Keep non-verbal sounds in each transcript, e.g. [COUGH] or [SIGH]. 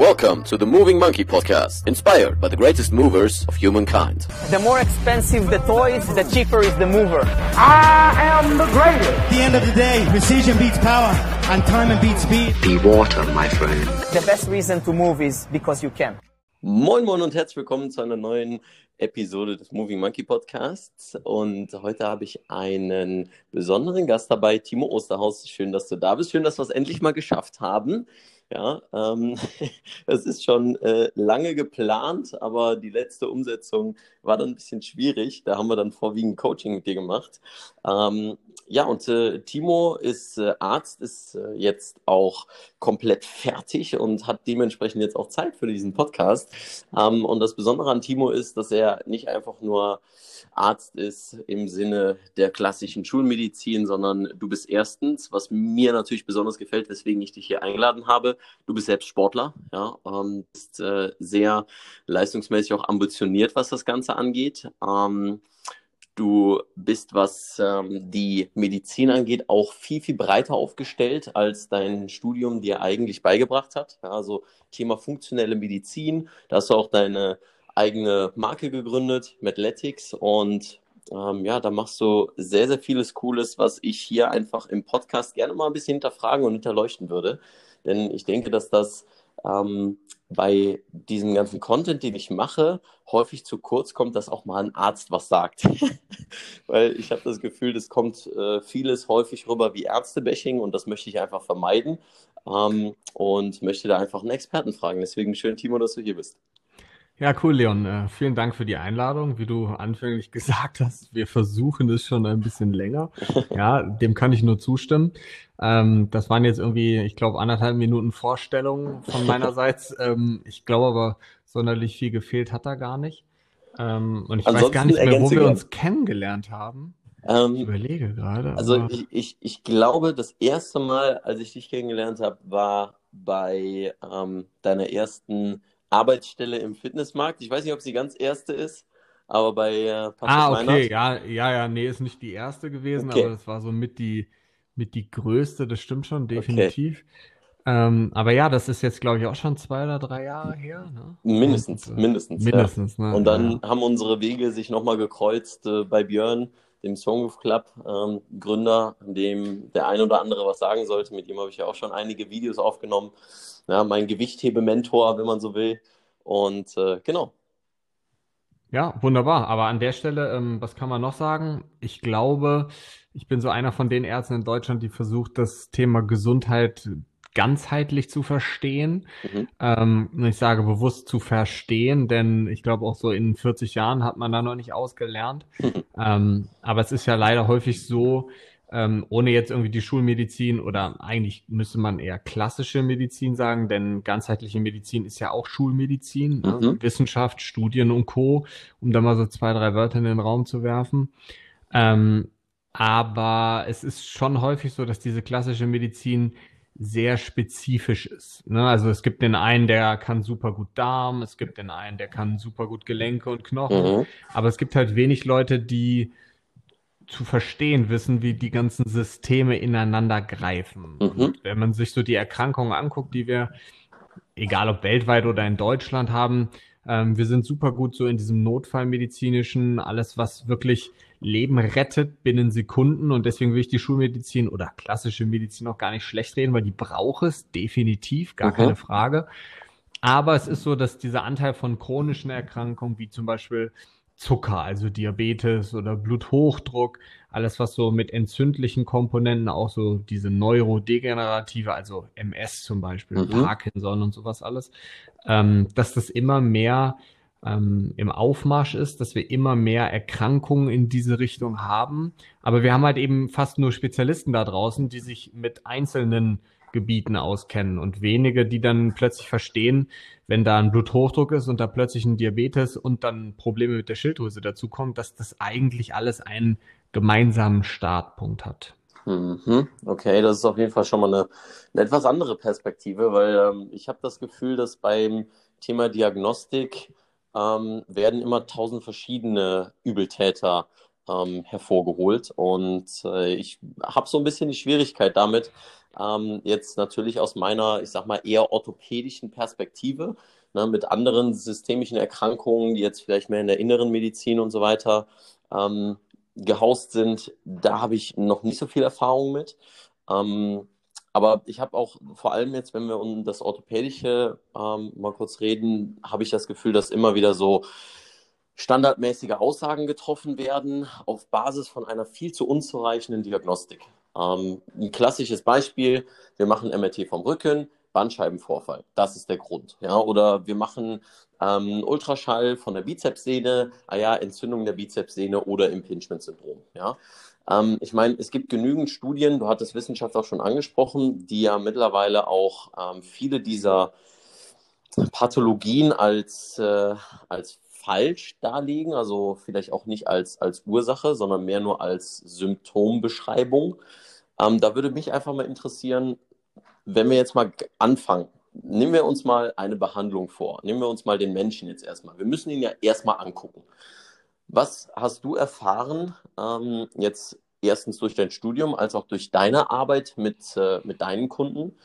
Welcome to the Moving Monkey Podcast, inspired by the greatest movers of humankind. The more expensive the toys, the cheaper is the mover. I am the greatest. At the end of the day, precision beats power, and time beats speed. Be water, my friend. The best reason to move is because you can. Moin Moin und herzlich willkommen zu einer neuen Episode des Moving Monkey Podcasts. Und heute habe ich einen besonderen Gast dabei, Timo Osterhaus. Schön, dass du da bist. Schön, dass wir es endlich mal geschafft haben. Ja, ähm, [LAUGHS] es ist schon äh, lange geplant, aber die letzte Umsetzung war dann ein bisschen schwierig. Da haben wir dann vorwiegend Coaching mit dir gemacht. Ähm, ja, und äh, Timo ist äh, Arzt, ist äh, jetzt auch komplett fertig und hat dementsprechend jetzt auch Zeit für diesen Podcast. Ähm, und das Besondere an Timo ist, dass er nicht einfach nur Arzt ist im Sinne der klassischen Schulmedizin, sondern du bist erstens, was mir natürlich besonders gefällt, weswegen ich dich hier eingeladen habe, du bist selbst Sportler, ja, ähm, bist äh, sehr leistungsmäßig auch ambitioniert, was das Ganze angeht. Ähm, Du bist, was ähm, die Medizin angeht, auch viel, viel breiter aufgestellt, als dein Studium dir eigentlich beigebracht hat. Ja, also Thema funktionelle Medizin, da hast du auch deine eigene Marke gegründet, Medletics. Und ähm, ja, da machst du sehr, sehr vieles Cooles, was ich hier einfach im Podcast gerne mal ein bisschen hinterfragen und hinterleuchten würde. Denn ich denke, dass das ähm, bei diesem ganzen Content, den ich mache, häufig zu kurz kommt, dass auch mal ein Arzt was sagt. [LAUGHS] Weil ich habe das Gefühl, es kommt äh, vieles häufig rüber wie Ärztebashing und das möchte ich einfach vermeiden ähm, und möchte da einfach einen Experten fragen. Deswegen schön, Timo, dass du hier bist. Ja, cool, Leon. Äh, vielen Dank für die Einladung. Wie du anfänglich [LAUGHS] gesagt hast, wir versuchen es schon ein bisschen länger. [LAUGHS] Ja, dem kann ich nur zustimmen. Ähm, das waren jetzt irgendwie, ich glaube, anderthalb Minuten Vorstellung von meinerseits. [LAUGHS] Ähm, ich glaube aber, sonderlich viel gefehlt hat da gar nicht. Ähm, und ich Ansonsten weiß gar nicht mehr, wo wir uns kennengelernt haben. Ähm, ich überlege gerade. Also ich, ich, ich glaube, das erste Mal, als ich dich kennengelernt habe, war bei ähm, deiner ersten Arbeitsstelle im Fitnessmarkt. Ich weiß nicht, ob sie ganz erste ist, aber bei äh, Patrick Ah, okay, Meinert. ja, ja, ja, nee, ist nicht die erste gewesen, okay. aber das war so mit die, mit die größte, das stimmt schon, definitiv. Okay. Ähm, aber ja, das ist jetzt, glaube ich, auch schon zwei oder drei Jahre her. Ne? Mindestens, Und, äh, mindestens. Mindestens, ja. ne? Und dann ja. haben unsere Wege sich nochmal gekreuzt äh, bei Björn, dem Songwolf Club ähm, Gründer, dem der ein oder andere was sagen sollte. Mit ihm habe ich ja auch schon einige Videos aufgenommen ja, mein Gewichthebementor, wenn man so will. Und äh, genau. Ja, wunderbar. Aber an der Stelle, ähm, was kann man noch sagen? Ich glaube, ich bin so einer von den Ärzten in Deutschland, die versucht, das Thema Gesundheit ganzheitlich zu verstehen. Mhm. Ähm, ich sage bewusst zu verstehen, denn ich glaube auch so in 40 Jahren hat man da noch nicht ausgelernt. Mhm. Ähm, aber es ist ja leider häufig so, ähm, ohne jetzt irgendwie die Schulmedizin oder eigentlich müsste man eher klassische Medizin sagen, denn ganzheitliche Medizin ist ja auch Schulmedizin, ne? mhm. ne? Wissenschaft, Studien und Co., um da mal so zwei, drei Wörter in den Raum zu werfen. Ähm, aber es ist schon häufig so, dass diese klassische Medizin sehr spezifisch ist. Ne? Also es gibt den einen, der kann super gut Darm, es gibt den einen, der kann super gut Gelenke und Knochen, mhm. aber es gibt halt wenig Leute, die zu verstehen wissen, wie die ganzen Systeme ineinander greifen. Mhm. Und wenn man sich so die Erkrankungen anguckt, die wir, egal ob weltweit oder in Deutschland haben, ähm, wir sind super gut so in diesem Notfallmedizinischen, alles, was wirklich Leben rettet binnen Sekunden. Und deswegen will ich die Schulmedizin oder klassische Medizin auch gar nicht schlecht reden, weil die braucht es definitiv, gar mhm. keine Frage. Aber es ist so, dass dieser Anteil von chronischen Erkrankungen, wie zum Beispiel Zucker, also Diabetes oder Bluthochdruck, alles was so mit entzündlichen Komponenten, auch so diese neurodegenerative, also MS zum Beispiel, mhm. Parkinson und sowas alles, ähm, dass das immer mehr ähm, im Aufmarsch ist, dass wir immer mehr Erkrankungen in diese Richtung haben. Aber wir haben halt eben fast nur Spezialisten da draußen, die sich mit einzelnen Gebieten auskennen und wenige, die dann plötzlich verstehen, wenn da ein Bluthochdruck ist und da plötzlich ein Diabetes und dann Probleme mit der Schilddrüse dazukommen, dass das eigentlich alles einen gemeinsamen Startpunkt hat. Mhm. Okay, das ist auf jeden Fall schon mal eine, eine etwas andere Perspektive, weil ähm, ich habe das Gefühl, dass beim Thema Diagnostik ähm, werden immer tausend verschiedene Übeltäter ähm, hervorgeholt und äh, ich habe so ein bisschen die Schwierigkeit damit, Ähm, jetzt natürlich aus meiner, ich sag mal, eher orthopädischen Perspektive, ne, mit anderen systemischen Erkrankungen, die jetzt vielleicht mehr in der inneren Medizin und so weiter ähm, gehaust sind, da habe ich noch nicht so viel Erfahrung mit. Ähm, aber ich habe auch vor allem jetzt, wenn wir um das Orthopädische ähm, mal kurz reden, habe ich das Gefühl, dass immer wieder so standardmäßige Aussagen getroffen werden auf Basis von einer viel zu unzureichenden Diagnostik. Ähm, ein klassisches Beispiel, wir machen MRT vom Rücken, Bandscheibenvorfall, das ist der Grund. Ja? Oder wir machen ähm, Ultraschall von der Bizepssehne, ah ja, Entzündung der Bizepssehne oder Impingement-Syndrom. Ja? Ähm, ich meine, es gibt genügend Studien, du hattest Wissenschaft auch schon angesprochen, die ja mittlerweile auch ähm, viele dieser Pathologien als, äh, als falsch darlegen, also vielleicht auch nicht als, als Ursache, sondern mehr nur als Symptombeschreibung. Ähm, da würde mich einfach mal interessieren, wenn wir jetzt mal anfangen, nehmen wir uns mal eine Behandlung vor. Nehmen wir uns mal den Menschen jetzt erstmal. Wir müssen ihn ja erstmal angucken. Was hast du erfahren, ähm, jetzt erstens durch dein Studium, als auch durch deine Arbeit mit, äh, mit deinen Kunden?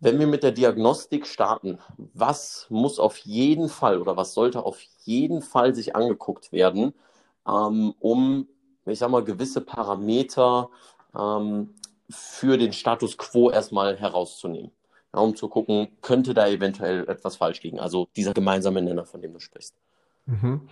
Wenn wir mit der Diagnostik starten, was muss auf jeden Fall oder was sollte auf jeden Fall sich angeguckt werden, ähm, um, ich sag mal, gewisse Parameter ähm, für den Status quo erstmal herauszunehmen? Ja, um zu gucken, könnte da eventuell etwas falsch liegen? Also dieser gemeinsame Nenner, von dem du sprichst. Mhm.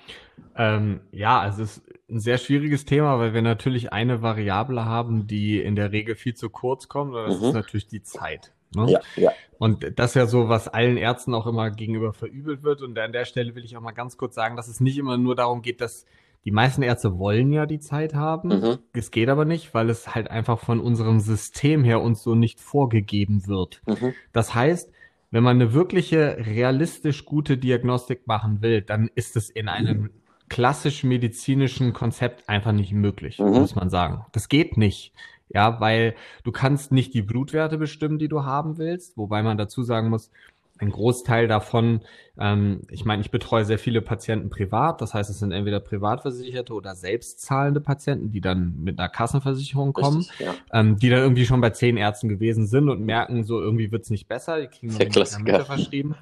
Ähm, ja, also es ist ein sehr schwieriges Thema, weil wir natürlich eine Variable haben, die in der Regel viel zu kurz kommt, und das mhm. ist natürlich die Zeit. Ne? Ja, ja. Und das ist ja so, was allen Ärzten auch immer gegenüber verübelt wird. Und an der Stelle will ich auch mal ganz kurz sagen, dass es nicht immer nur darum geht, dass die meisten Ärzte wollen ja die Zeit haben. Mhm. Es geht aber nicht, weil es halt einfach von unserem System her uns so nicht vorgegeben wird. Mhm. Das heißt, wenn man eine wirkliche, realistisch gute Diagnostik machen will, dann ist es in einem klassisch medizinischen Konzept einfach nicht möglich, mhm. muss man sagen. Das geht nicht. Ja, weil du kannst nicht die Blutwerte bestimmen, die du haben willst, wobei man dazu sagen muss, ein Großteil davon, ähm, ich meine, ich betreue sehr viele Patienten privat, das heißt, es sind entweder privatversicherte oder selbstzahlende Patienten, die dann mit einer Kassenversicherung kommen, Richtig, ja. ähm, die dann irgendwie schon bei zehn Ärzten gewesen sind und merken, so irgendwie wird's nicht besser, die kriegen nur verschrieben.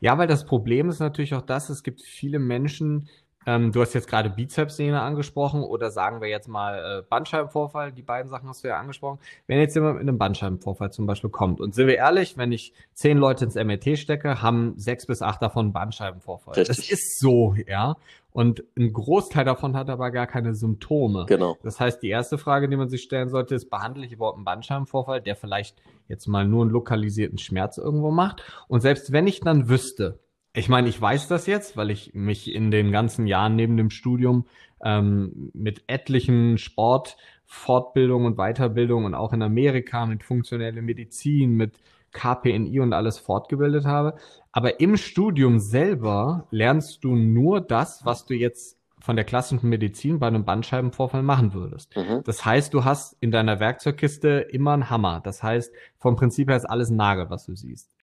Ja, weil das Problem ist natürlich auch das, es gibt viele Menschen, ähm, du hast jetzt gerade Bizepssehne angesprochen oder sagen wir jetzt mal äh, Bandscheibenvorfall. Die beiden Sachen hast du ja angesprochen. Wenn jetzt jemand mit einem Bandscheibenvorfall zum Beispiel kommt und sind wir ehrlich, wenn ich zehn Leute ins MRT stecke, haben sechs bis acht davon Bandscheibenvorfall. Richtig. Das ist so, ja. Und ein Großteil davon hat aber gar keine Symptome. Genau. Das heißt, die erste Frage, die man sich stellen sollte, ist, behandle ich überhaupt einen Bandscheibenvorfall, der vielleicht jetzt mal nur einen lokalisierten Schmerz irgendwo macht? Und selbst wenn ich dann wüsste, ich meine, ich weiß das jetzt, weil ich mich in den ganzen Jahren neben dem Studium ähm, mit etlichen Sportfortbildungen und Weiterbildungen und auch in Amerika mit funktioneller Medizin, mit KPNI und alles fortgebildet habe. Aber im Studium selber lernst du nur das, was du jetzt von der klassischen Medizin bei einem Bandscheibenvorfall machen würdest. Mhm. Das heißt, du hast in deiner Werkzeugkiste immer einen Hammer. Das heißt, vom Prinzip her ist alles ein Nagel, was du siehst.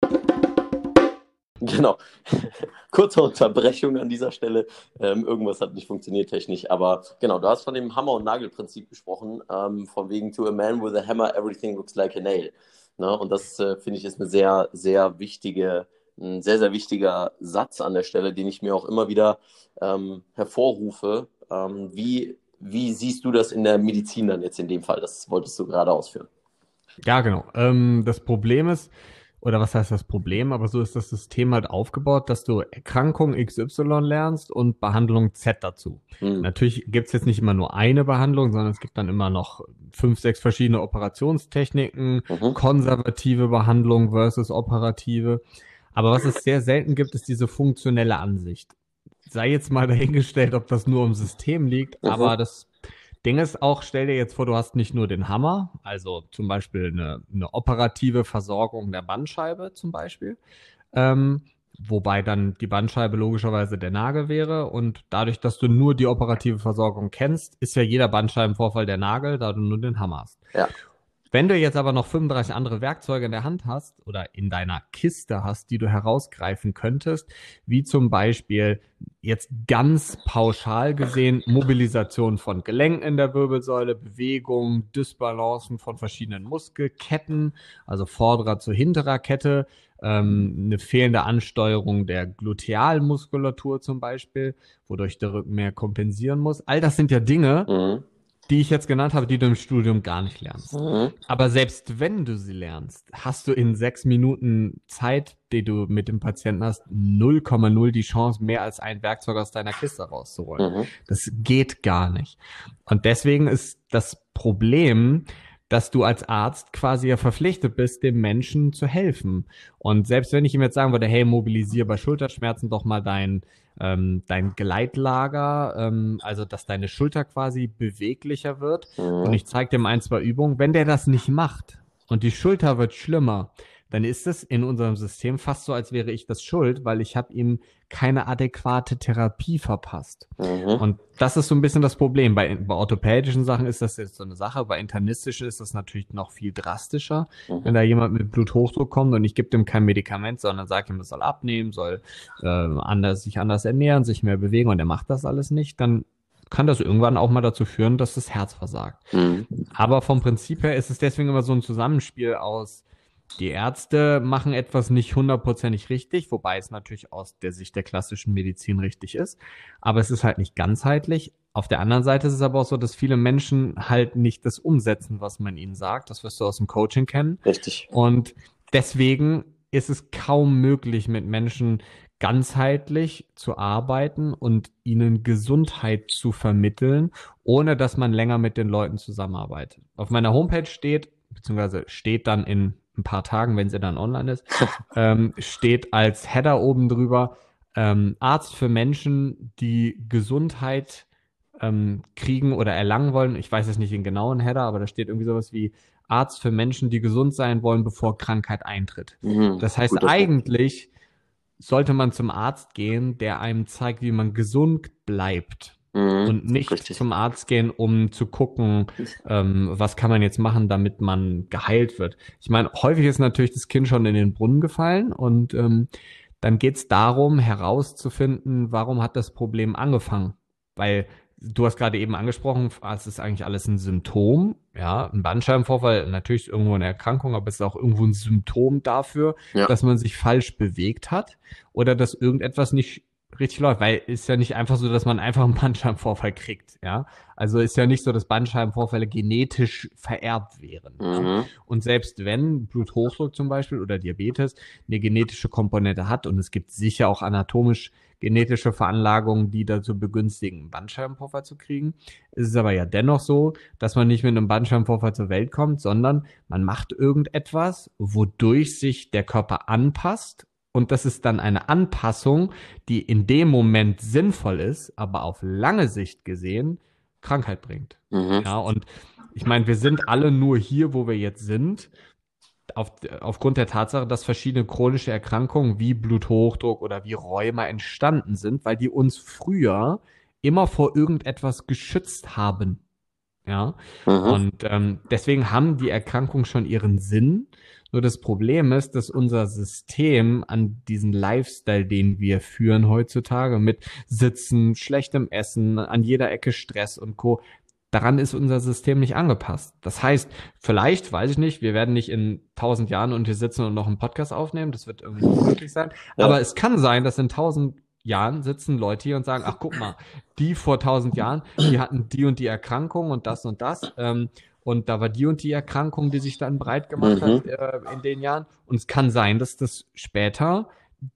Genau. [LAUGHS] Kurze Unterbrechung an dieser Stelle. Ähm, irgendwas hat nicht funktioniert technisch. Aber genau, du hast von dem Hammer- und Nagelprinzip gesprochen. Ähm, von wegen to a man with a hammer, everything looks like a nail. Ne? Und das äh, finde ich ist eine sehr, sehr wichtige, ein sehr, sehr wichtiger Satz an der Stelle, den ich mir auch immer wieder ähm, hervorrufe. Ähm, wie, wie siehst du das in der Medizin dann jetzt in dem Fall? Das wolltest du gerade ausführen. Ja, genau. Ähm, das Problem ist, oder was heißt das Problem, aber so ist das System halt aufgebaut, dass du Erkrankung XY lernst und Behandlung Z dazu. Mhm. Natürlich gibt's jetzt nicht immer nur eine Behandlung, sondern es gibt dann immer noch fünf, sechs verschiedene Operationstechniken, mhm. konservative Behandlung versus operative. Aber was es sehr selten gibt, ist diese funktionelle Ansicht. Sei jetzt mal dahingestellt, ob das nur im System liegt, mhm. aber das Ding ist auch, stell dir jetzt vor, du hast nicht nur den Hammer, also zum Beispiel eine, eine operative Versorgung der Bandscheibe zum Beispiel, ähm, wobei dann die Bandscheibe logischerweise der Nagel wäre und dadurch, dass du nur die operative Versorgung kennst, ist ja jeder Bandscheibenvorfall der Nagel, da du nur den Hammer hast. Ja. Wenn du jetzt aber noch 35 andere Werkzeuge in der Hand hast oder in deiner Kiste hast, die du herausgreifen könntest, wie zum Beispiel jetzt ganz pauschal gesehen Mobilisation von Gelenken in der Wirbelsäule, Bewegung, Dysbalancen von verschiedenen Muskelketten, also vorderer zu hinterer Kette, ähm, eine fehlende Ansteuerung der Glutealmuskulatur zum Beispiel, wodurch der Rücken mehr kompensieren muss. All das sind ja Dinge, Mhm. Die ich jetzt genannt habe, die du im Studium gar nicht lernst. Mhm. Aber selbst wenn du sie lernst, hast du in sechs Minuten Zeit, die du mit dem Patienten hast, 0,0 die Chance, mehr als ein Werkzeug aus deiner Kiste rauszuholen. Mhm. Das geht gar nicht. Und deswegen ist das Problem, dass du als Arzt quasi ja verpflichtet bist, dem Menschen zu helfen. Und selbst wenn ich ihm jetzt sagen würde, hey, mobilisier bei Schulterschmerzen doch mal dein, ähm, dein Gleitlager, ähm, also dass deine Schulter quasi beweglicher wird und Mhm. ich zeige dem ein, zwei Übungen, wenn der das nicht macht und die Schulter wird schlimmer, dann ist es in unserem System fast so, als wäre ich das schuld, weil ich habe ihm keine adäquate Therapie verpasst. Mhm. Und das ist so ein bisschen das Problem. Bei, bei orthopädischen Sachen ist das jetzt so eine Sache, bei internistischen ist das natürlich noch viel drastischer. Mhm. Wenn da jemand mit Bluthochdruck kommt und ich gebe dem kein Medikament, sondern sage ihm, es soll abnehmen, soll äh, anders, sich anders ernähren, sich mehr bewegen und er macht das alles nicht, dann kann das irgendwann auch mal dazu führen, dass das Herz versagt. Mhm. Aber vom Prinzip her ist es deswegen immer so ein Zusammenspiel aus, die Ärzte machen etwas nicht hundertprozentig richtig, wobei es natürlich aus der Sicht der klassischen Medizin richtig ist. Aber es ist halt nicht ganzheitlich. Auf der anderen Seite ist es aber auch so, dass viele Menschen halt nicht das umsetzen, was man ihnen sagt. Das wirst du aus dem Coaching kennen. Richtig. Und deswegen ist es kaum möglich, mit Menschen ganzheitlich zu arbeiten und ihnen Gesundheit zu vermitteln, ohne dass man länger mit den Leuten zusammenarbeitet. Auf meiner Homepage steht, beziehungsweise steht dann in ein paar Tagen, wenn sie dann online ist, ähm, steht als Header oben drüber, ähm, Arzt für Menschen, die Gesundheit ähm, kriegen oder erlangen wollen. Ich weiß jetzt nicht den genauen Header, aber da steht irgendwie sowas wie Arzt für Menschen, die gesund sein wollen, bevor Krankheit eintritt. Mhm. Das heißt, Punkt. eigentlich sollte man zum Arzt gehen, der einem zeigt, wie man gesund bleibt Mhm. und nicht Richtig. zum Arzt gehen, um zu gucken, ähm, was kann man jetzt machen, damit man geheilt wird. Ich meine, häufig ist natürlich das Kind schon in den Brunnen gefallen und ähm, dann geht es darum, herauszufinden, warum hat das Problem angefangen. Weil du hast gerade eben angesprochen, es ist eigentlich alles ein Symptom, ja, ein Bandscheibenvorfall, natürlich ist irgendwo eine Erkrankung, aber es ist auch irgendwo ein Symptom dafür, Ja. dass man sich falsch bewegt hat oder dass irgendetwas nicht richtig läuft, weil ist ja nicht einfach so, dass man einfach einen Bandscheibenvorfall kriegt, ja. Also ist ja nicht so, dass Bandscheibenvorfälle genetisch vererbt wären. Ja? Mhm. Und selbst wenn Bluthochdruck zum Beispiel oder Diabetes eine genetische Komponente hat und es gibt sicher auch anatomisch genetische Veranlagungen, die dazu begünstigen, einen Bandscheibenvorfall zu kriegen, ist es aber ja dennoch so, dass man nicht mit einem Bandscheibenvorfall zur Welt kommt, sondern man macht irgendetwas, wodurch sich der Körper anpasst und das ist dann eine Anpassung, die in dem Moment sinnvoll ist, aber auf lange Sicht gesehen Krankheit bringt. Mhm. Ja, und ich meine, wir sind alle nur hier, wo wir jetzt sind, auf, aufgrund der Tatsache, dass verschiedene chronische Erkrankungen wie Bluthochdruck oder wie Rheuma entstanden sind, weil die uns früher immer vor irgendetwas geschützt haben. Ja, Mhm. und ähm, deswegen haben die Erkrankungen schon ihren Sinn. Nur das Problem ist, dass unser System an diesen Lifestyle, den wir führen heutzutage mit Sitzen, schlechtem Essen, an jeder Ecke Stress und Co. Daran ist unser System nicht angepasst. Das heißt, vielleicht, weiß ich nicht, wir werden nicht in tausend Jahren und hier sitzen und noch einen Podcast aufnehmen. Das wird irgendwie nicht möglich sein. Ja. Aber es kann sein, dass in tausend Jahren sitzen Leute hier und sagen, ach guck mal, die vor tausend Jahren, die hatten die und die Erkrankung und das und das. Ähm, und da war die und die Erkrankung, die sich dann breit gemacht Mhm. hat äh, in den Jahren. Und es kann sein, dass das später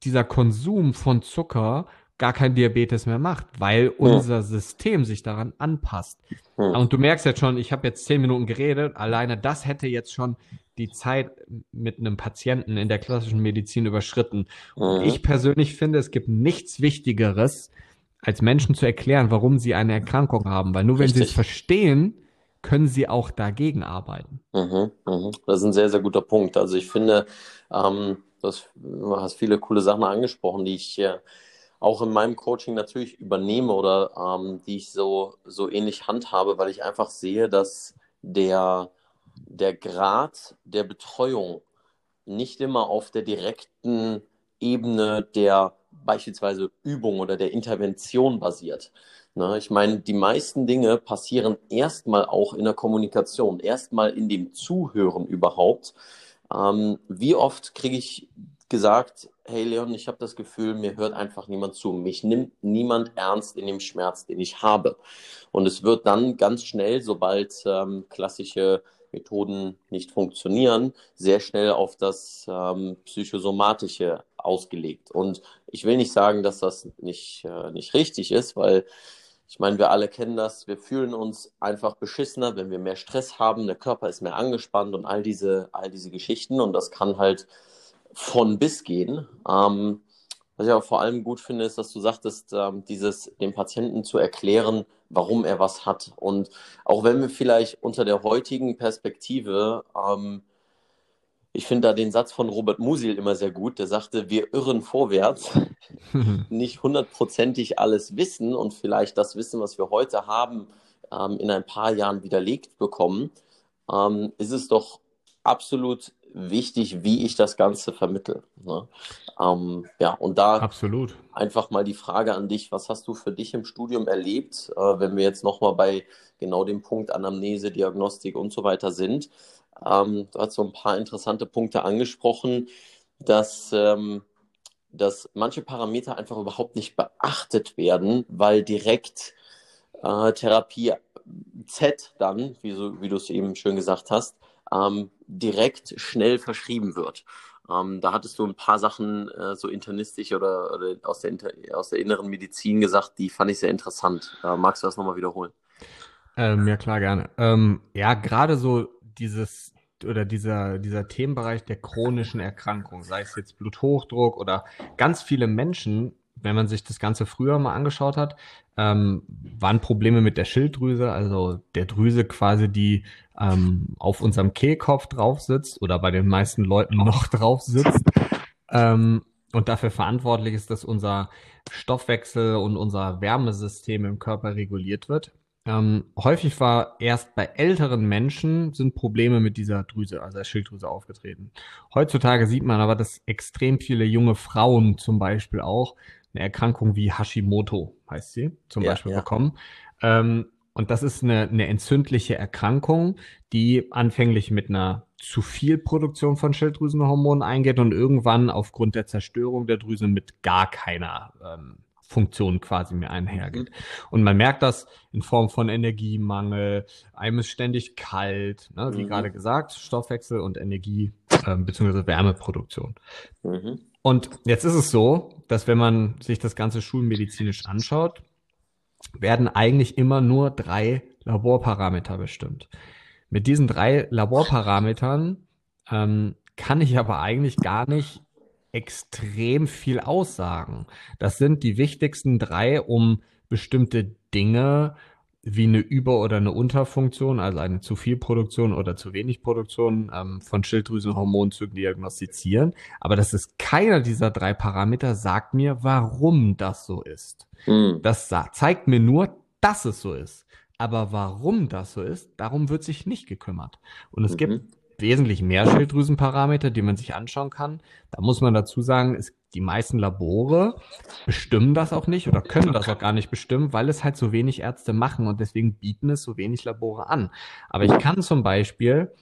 dieser Konsum von Zucker gar kein Diabetes mehr macht, weil unser System sich daran anpasst. Und du merkst jetzt schon, ich habe jetzt zehn Minuten geredet, alleine das hätte jetzt schon die Zeit mit einem Patienten in der klassischen Medizin überschritten. Und ich persönlich finde, es gibt nichts Wichtigeres, als Menschen zu erklären, warum sie eine Erkrankung haben. Weil nur wenn sie es verstehen, können sie auch dagegen arbeiten. Mhm, mhm. Das ist ein sehr, sehr guter Punkt. Also ich finde, ähm, das, du hast viele coole Sachen angesprochen, die ich äh, auch in meinem Coaching natürlich übernehme oder ähm, die ich so, so ähnlich handhabe, weil ich einfach sehe, dass der der Grad der Betreuung nicht immer auf der direkten Ebene der beispielsweise Übung oder der Intervention basiert. Na, ich meine, die meisten Dinge passieren erstmal auch in der Kommunikation, erstmal in dem Zuhören überhaupt. Ähm, wie oft kriege ich gesagt, hey Leon, ich habe das Gefühl, mir hört einfach niemand zu. Mich nimmt niemand ernst in dem Schmerz, den ich habe. Und es wird dann ganz schnell, sobald ähm, klassische Methoden nicht funktionieren, sehr schnell auf das ähm, Psychosomatische ausgelegt. Und ich will nicht sagen, dass das nicht, äh, nicht richtig ist, weil ich meine, wir alle kennen das. Wir fühlen uns einfach beschissener, wenn wir mehr Stress haben. Der Körper ist mehr angespannt und all diese, all diese Geschichten. Und das kann halt von bis gehen. Ähm, was ich aber vor allem gut finde, ist, dass du sagtest, ähm, dieses dem Patienten zu erklären, warum er was hat. Und auch wenn wir vielleicht unter der heutigen Perspektive, ähm, ich finde da den Satz von Robert Musil immer sehr gut, der sagte, wir irren vorwärts, [LAUGHS] nicht hundertprozentig alles wissen und vielleicht das Wissen, was wir heute haben, ähm, in ein paar Jahren widerlegt bekommen, ähm, ist es doch absolut wichtig, wie ich das Ganze vermittle. Ne? Ähm, ja, und da Absolut. einfach mal die Frage an dich, was hast du für dich im Studium erlebt, äh, wenn wir jetzt nochmal bei genau dem Punkt Anamnese, Diagnostik und so weiter sind. Ähm, du hast so ein paar interessante Punkte angesprochen, dass, ähm, dass manche Parameter einfach überhaupt nicht beachtet werden, weil direkt äh, Therapie Z dann, wie, so, wie du es eben schön gesagt hast, ähm, direkt schnell verschrieben wird. Ähm, da hattest du ein paar Sachen äh, so internistisch oder, oder aus, der aus der inneren Medizin gesagt, die fand ich sehr interessant. Äh, magst du das nochmal wiederholen? Ähm, ja, klar, gerne. Ähm, ja, gerade so dieses oder dieser, dieser Themenbereich der chronischen Erkrankung, sei es jetzt Bluthochdruck oder ganz viele Menschen wenn man sich das Ganze früher mal angeschaut hat, ähm, waren Probleme mit der Schilddrüse, also der Drüse quasi, die ähm, auf unserem Kehlkopf drauf sitzt oder bei den meisten Leuten noch [LAUGHS] drauf sitzt ähm, und dafür verantwortlich ist, dass unser Stoffwechsel und unser Wärmesystem im Körper reguliert wird. Ähm, häufig war erst bei älteren Menschen sind Probleme mit dieser Drüse, also der Schilddrüse aufgetreten. Heutzutage sieht man aber, dass extrem viele junge Frauen zum Beispiel auch eine Erkrankung wie Hashimoto, heißt sie, zum ja, Beispiel ja. bekommen. Ähm, und das ist eine, eine entzündliche Erkrankung, die anfänglich mit einer zu viel Produktion von Schilddrüsenhormonen eingeht und irgendwann aufgrund der Zerstörung der Drüse mit gar keiner ähm, Funktion quasi mehr einhergeht. Mhm. Und man merkt das in Form von Energiemangel, einem ist ständig kalt, ne, wie mhm. gerade gesagt, Stoffwechsel und Energie ähm, bzw. Wärmeproduktion. Mhm. Und jetzt ist es so, dass wenn man sich das Ganze schulmedizinisch anschaut, werden eigentlich immer nur drei Laborparameter bestimmt. Mit diesen drei Laborparametern ähm, kann ich aber eigentlich gar nicht extrem viel aussagen. Das sind die wichtigsten drei, um bestimmte Dinge wie eine Über- oder eine Unterfunktion, also eine zu viel Produktion oder zu wenig Produktion ähm, von Schilddrüsenhormonen zu diagnostizieren. Aber das ist keiner dieser drei Parameter sagt mir, warum das so ist. Mhm. Das zeigt mir nur, dass es so ist. Aber warum das so ist, darum wird sich nicht gekümmert. Und es mhm. gibt wesentlich mehr Schilddrüsenparameter, die man sich anschauen kann. Da muss man dazu sagen, es, die meisten Labore bestimmen das auch nicht oder können das auch gar nicht bestimmen, weil es halt so wenig Ärzte machen und deswegen bieten es so wenig Labore an. Aber ich kann zum Beispiel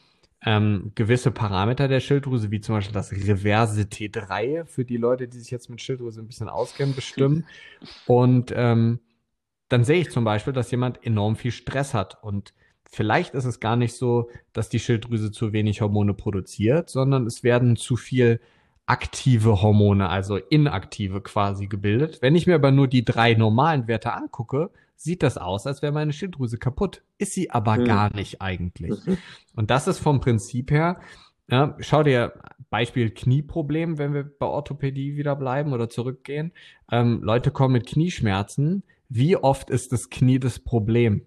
ähm, gewisse Parameter der Schilddrüse, wie zum Beispiel das Reverse T3, für die Leute, die sich jetzt mit Schilddrüse ein bisschen auskennen, bestimmen. [LAUGHS] Und ähm, dann sehe ich zum Beispiel, dass jemand enorm viel Stress hat und vielleicht ist es gar nicht so, dass die Schilddrüse zu wenig Hormone produziert, sondern es werden zu viel aktive Hormone, also inaktive quasi gebildet. Wenn ich mir aber nur die drei normalen Werte angucke, sieht das aus, als wäre meine Schilddrüse kaputt. Ist sie aber mhm. gar nicht eigentlich. Mhm. Und das ist vom Prinzip her, ja, schau dir Beispiel Knieproblem, wenn wir bei Orthopädie wieder bleiben oder zurückgehen. Ähm, Leute kommen mit Knieschmerzen. Wie oft ist das Knie das Problem?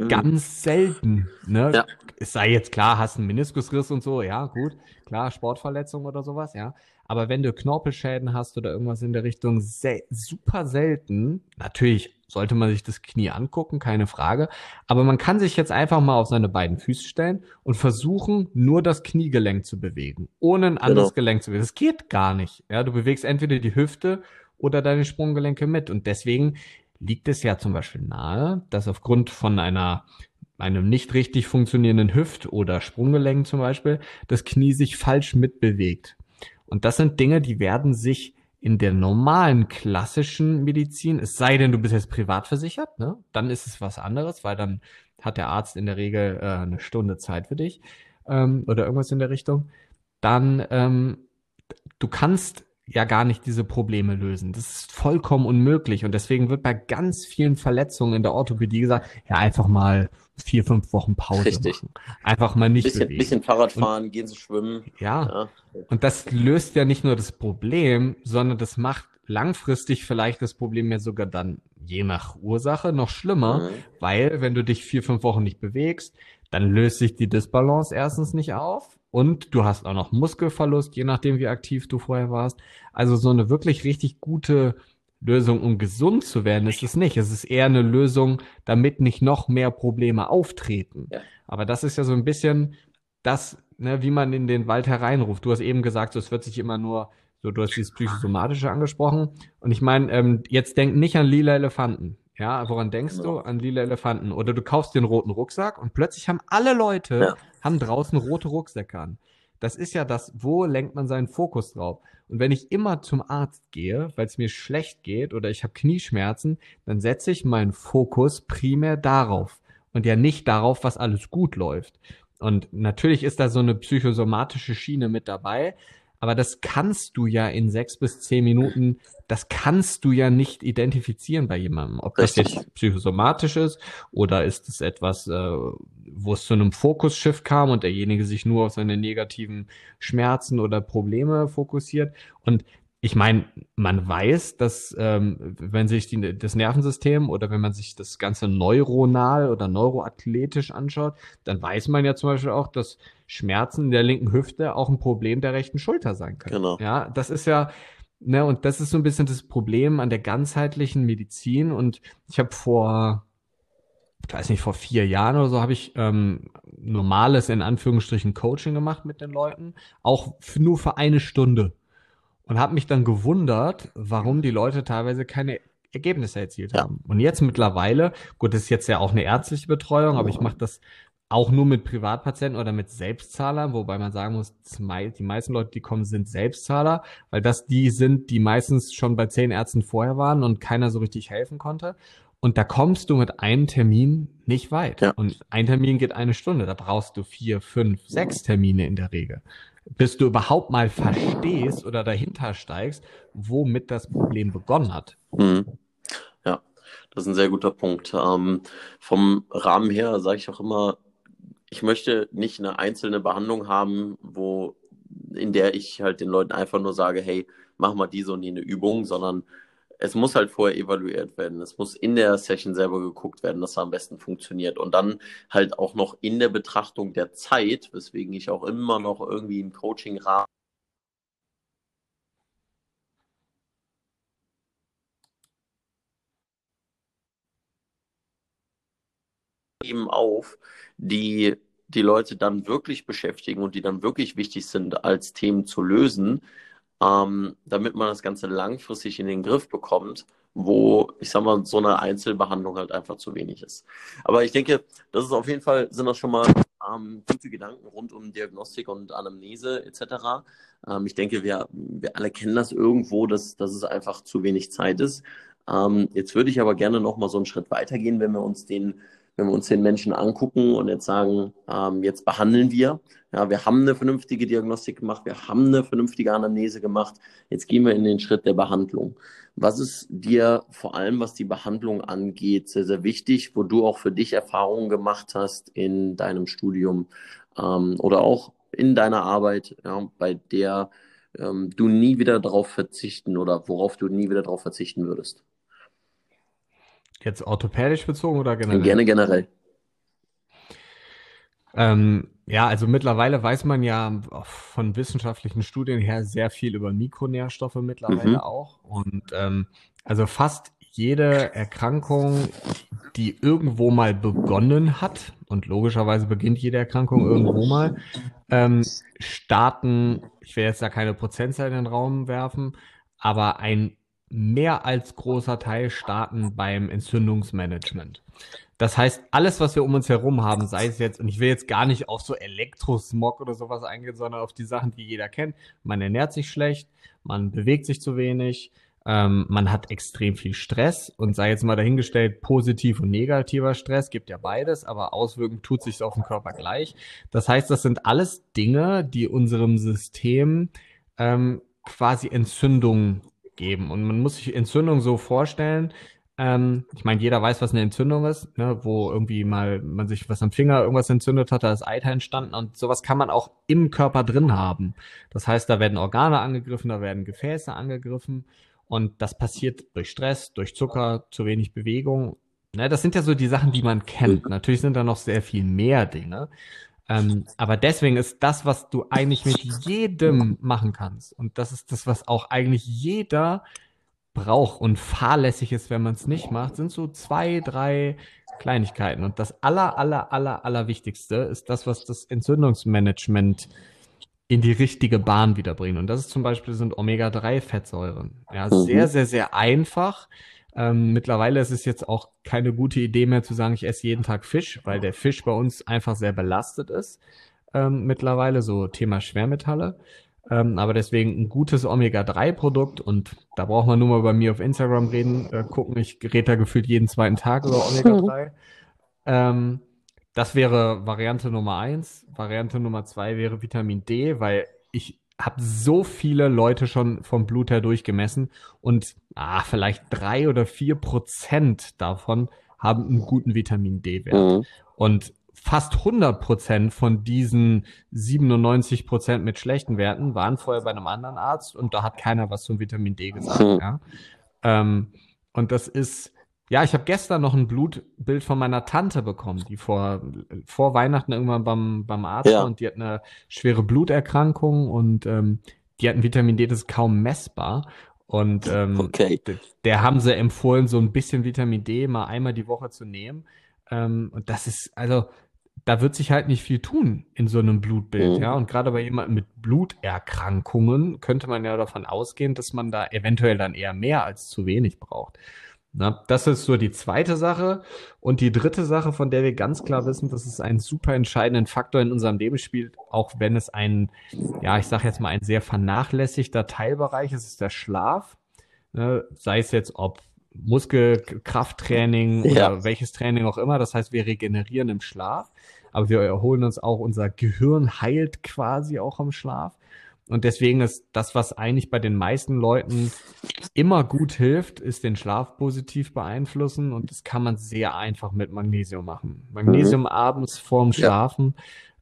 Mhm. Ganz selten. Ne? Ja. Es sei jetzt klar, hast einen Meniskusriss und so, ja, gut, klar, Sportverletzung oder sowas, ja. Aber wenn du Knorpelschäden hast oder irgendwas in der Richtung, sel super selten. Natürlich sollte man sich das Knie angucken, keine Frage. Aber man kann sich jetzt einfach mal auf seine beiden Füße stellen und versuchen, nur das Kniegelenk zu bewegen, ohne ein anderes genau. Gelenk zu bewegen. Das geht gar nicht. Ja, du bewegst entweder die Hüfte oder deine Sprunggelenke mit. Und deswegen liegt es ja zum Beispiel nahe, dass aufgrund von einer einem nicht richtig funktionierenden Hüft- oder Sprunggelenk zum Beispiel, das Knie sich falsch mitbewegt. Und das sind Dinge, die werden sich in der normalen klassischen Medizin, es sei denn, du bist jetzt privat versichert, ne? dann ist es was anderes, weil dann hat der Arzt in der Regel äh, eine Stunde Zeit für dich ähm, oder irgendwas in der Richtung. Dann ähm, du kannst ja gar nicht diese Probleme lösen. Das ist vollkommen unmöglich und deswegen wird bei ganz vielen Verletzungen in der Orthopädie gesagt, ja einfach mal vier, fünf Wochen Pause Richtig. machen. Einfach mal nicht bisschen, bewegen. bisschen Fahrrad fahren, und, gehen zu schwimmen. Ja. ja. Und das löst ja nicht nur das Problem, sondern das macht langfristig vielleicht das Problem ja sogar dann je nach Ursache noch schlimmer, mhm. weil wenn du dich vier, fünf Wochen nicht bewegst, dann löst sich die Disbalance erstens nicht auf und du hast auch noch Muskelverlust, je nachdem wie aktiv du vorher warst. Also so eine wirklich richtig gute Lösung, um gesund zu werden, ist es nicht. Es ist eher eine Lösung, damit nicht noch mehr Probleme auftreten. Ja. Aber das ist ja so ein bisschen das, ne, wie man in den Wald hereinruft. Du hast eben gesagt, es wird sich immer nur, so, du hast dieses Psychosomatische angesprochen. Und ich meine, ähm, jetzt denk nicht an lila Elefanten. Ja, woran denkst genau. du? An lila Elefanten. Oder du kaufst den roten Rucksack und plötzlich haben alle Leute, ja. haben draußen rote Rucksäcke an. Das ist ja das, wo lenkt man seinen Fokus drauf? Und wenn ich immer zum Arzt gehe, weil es mir schlecht geht oder ich habe Knieschmerzen, dann setze ich meinen Fokus primär darauf und ja nicht darauf, was alles gut läuft. Und natürlich ist da so eine psychosomatische Schiene mit dabei, aber das kannst du ja in sechs bis zehn Minuten, das kannst du ja nicht identifizieren bei jemandem. Ob Richtig. das jetzt psychosomatisch ist oder ist es etwas, äh, wo es zu einem Fokusschiff kam und derjenige sich nur auf seine negativen Schmerzen oder Probleme fokussiert. Und ich meine, man weiß, dass ähm, wenn sich die, das Nervensystem oder wenn man sich das Ganze neuronal oder neuroathletisch anschaut, dann weiß man ja zum Beispiel auch, dass Schmerzen in der linken Hüfte auch ein Problem der rechten Schulter sein können. Genau. Ja, das ist ja, ne, und das ist so ein bisschen das Problem an der ganzheitlichen Medizin. Und ich habe vor, ich weiß nicht, vor vier Jahren oder so habe ich ähm, normales, in Anführungsstrichen, Coaching gemacht mit den Leuten, auch nur für eine Stunde und habe mich dann gewundert, warum die Leute teilweise keine Ergebnisse erzielt ja. haben. Und jetzt mittlerweile, gut, das ist jetzt ja auch eine ärztliche Betreuung, aber ich mache das auch nur mit Privatpatienten oder mit Selbstzahlern, wobei man sagen muss, die meisten Leute, die kommen, sind Selbstzahler, weil das die sind, die meistens schon bei zehn Ärzten vorher waren und keiner so richtig helfen konnte. Und da kommst du mit einem Termin nicht weit. Ja. Und ein Termin geht eine Stunde. Da brauchst du vier, fünf, sechs Termine in der Regel bis du überhaupt mal verstehst oder dahinter steigst, womit das Problem begonnen hat. Mhm. Ja, das ist ein sehr guter Punkt. Ähm, vom Rahmen her sage ich auch immer, ich möchte nicht eine einzelne Behandlung haben, wo in der ich halt den Leuten einfach nur sage, hey, mach mal diese und jene Übung, sondern es muss halt vorher evaluiert werden. Es muss in der Session selber geguckt werden, dass er am besten funktioniert. Und dann halt auch noch in der Betrachtung der Zeit, weswegen ich auch immer noch irgendwie im Coaching-Rahmen eben auf, die die Leute dann wirklich beschäftigen und die dann wirklich wichtig sind, als Themen zu lösen, ähm, damit man das Ganze langfristig in den Griff bekommt, wo, ich sag mal, so eine Einzelbehandlung halt einfach zu wenig ist. Aber ich denke, das ist auf jeden Fall, sind das schon mal ähm, gute Gedanken rund um Diagnostik und Anamnese etc. Ähm, ich denke, wir, wir alle kennen das irgendwo, dass, dass es einfach zu wenig Zeit ist. Ähm, jetzt würde ich aber gerne noch mal so einen Schritt weitergehen, wenn wir uns den wenn wir uns den Menschen angucken und jetzt sagen, ähm, jetzt behandeln wir, ja, wir haben eine vernünftige Diagnostik gemacht, wir haben eine vernünftige Anamnese gemacht, jetzt gehen wir in den Schritt der Behandlung. Was ist dir vor allem, was die Behandlung angeht, sehr, sehr wichtig, wo du auch für dich Erfahrungen gemacht hast in deinem Studium ähm, oder auch in deiner Arbeit, ja, bei der ähm, du nie wieder darauf verzichten oder worauf du nie wieder darauf verzichten würdest? Jetzt orthopädisch bezogen oder generell? Gerne generell. Ähm, Ja, also mittlerweile weiß man ja von wissenschaftlichen Studien her sehr viel über Mikronährstoffe mittlerweile Mhm. auch. Und ähm, also fast jede Erkrankung, die irgendwo mal begonnen hat, und logischerweise beginnt jede Erkrankung irgendwo mal, ähm, starten, ich will jetzt da keine Prozentzahl in den Raum werfen, aber ein mehr als großer Teil starten beim Entzündungsmanagement. Das heißt, alles, was wir um uns herum haben, sei es jetzt, und ich will jetzt gar nicht auf so Elektrosmog oder sowas eingehen, sondern auf die Sachen, die jeder kennt. Man ernährt sich schlecht, man bewegt sich zu wenig, ähm, man hat extrem viel Stress und sei jetzt mal dahingestellt, positiv und negativer Stress, gibt ja beides, aber auswirken tut sich auf den Körper gleich. Das heißt, das sind alles Dinge, die unserem System ähm, quasi Entzündung geben. Und man muss sich Entzündung so vorstellen, ähm, ich meine, jeder weiß, was eine Entzündung ist, ne, wo irgendwie mal man sich was am Finger irgendwas entzündet hat, da ist Eiter entstanden und sowas kann man auch im Körper drin haben. Das heißt, da werden Organe angegriffen, da werden Gefäße angegriffen und das passiert durch Stress, durch Zucker, zu wenig Bewegung. Ne, das sind ja so die Sachen, die man kennt. Natürlich sind da noch sehr viel mehr Dinge. Ähm, aber deswegen ist das, was du eigentlich mit jedem machen kannst, und das ist das, was auch eigentlich jeder braucht und fahrlässig ist, wenn man es nicht macht, sind so zwei, drei Kleinigkeiten. Und das aller, aller, aller, aller Wichtigste ist das, was das Entzündungsmanagement in die richtige Bahn wiederbringt. Und das ist zum Beispiel sind Omega-3-Fettsäuren. Ja, Mhm. sehr, sehr, sehr einfach. Ähm, mittlerweile ist es jetzt auch keine gute Idee mehr zu sagen, ich esse jeden Tag Fisch, weil der Fisch bei uns einfach sehr belastet ist. Ähm, mittlerweile so Thema Schwermetalle. Ähm, aber deswegen ein gutes Omega-3-Produkt und da braucht man nur mal bei mir auf Instagram reden, äh, gucken. Ich rede da gefühlt jeden zweiten Tag über Omega-3. [LAUGHS] Ähm, das wäre Variante Nummer eins. Variante Nummer zwei wäre Vitamin D, weil ich habe so viele Leute schon vom Blut her durchgemessen und ah, vielleicht drei oder vier Prozent davon haben einen guten Vitamin D-Wert. Mhm. Und fast 100 Prozent von diesen 97 Prozent mit schlechten Werten waren vorher bei einem anderen Arzt und da hat keiner was zum Vitamin D gesagt. Hm. Ja. Ähm, und das ist, ja, ich habe gestern noch ein Blutbild von meiner Tante bekommen, die vor, vor Weihnachten irgendwann beim, beim Arzt Ja. war und die hat eine schwere Bluterkrankung und ähm, die hat ein Vitamin D, das ist kaum messbar. Und ähm, Okay. der haben sie empfohlen, so ein bisschen Vitamin D mal einmal die Woche zu nehmen. Ähm, und das ist, also, da wird sich halt nicht viel tun in so einem Blutbild, Mhm. ja. Und gerade bei jemandem mit Bluterkrankungen könnte man ja davon ausgehen, dass man da eventuell dann eher mehr als zu wenig braucht. Na, das ist so die zweite Sache. Und die dritte Sache, von der wir ganz klar wissen, dass es einen super entscheidenden Faktor in unserem Leben spielt, auch wenn es ein, ja, ich sage jetzt mal, ein sehr vernachlässigter Teilbereich ist, ist der Schlaf. Ne, sei es jetzt ob Muskelkrafttraining oder Ja. welches Training auch immer. Das heißt, wir regenerieren im Schlaf, aber wir erholen uns auch, unser Gehirn heilt quasi auch im Schlaf. Und deswegen ist das, was eigentlich bei den meisten Leuten immer gut hilft, ist den Schlaf positiv beeinflussen. Und das kann man sehr einfach mit Magnesium machen. Magnesium abends vorm Ja. Schlafen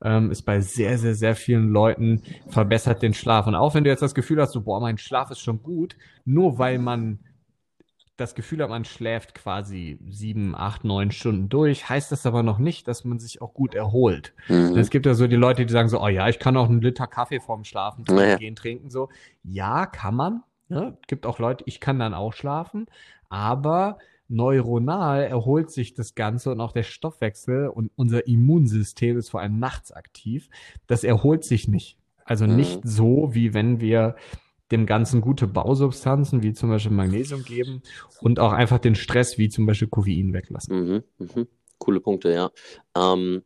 ähm, ist bei sehr, sehr, sehr vielen Leuten verbessert den Schlaf. Und auch wenn du jetzt das Gefühl hast, so, boah, mein Schlaf ist schon gut, nur weil man das Gefühl hat, man schläft quasi sieben, acht, neun Stunden durch, heißt das aber noch nicht, dass man sich auch gut erholt. Mhm. Es gibt ja so die Leute, die sagen so, oh ja, ich kann auch einen Liter Kaffee vorm Schlafen Naja. gehen trinken, so. Ja, kann man. Ne? Gibt auch Leute, ich kann dann auch schlafen, aber neuronal erholt sich das Ganze und auch der Stoffwechsel und unser Immunsystem ist vor allem nachts aktiv. Das erholt sich nicht. Also Mhm. nicht so, wie wenn wir dem Ganzen gute Bausubstanzen, wie zum Beispiel Magnesium geben und auch einfach den Stress, wie zum Beispiel Koffein weglassen. Mhm, mhm. Coole Punkte, ja. Ähm,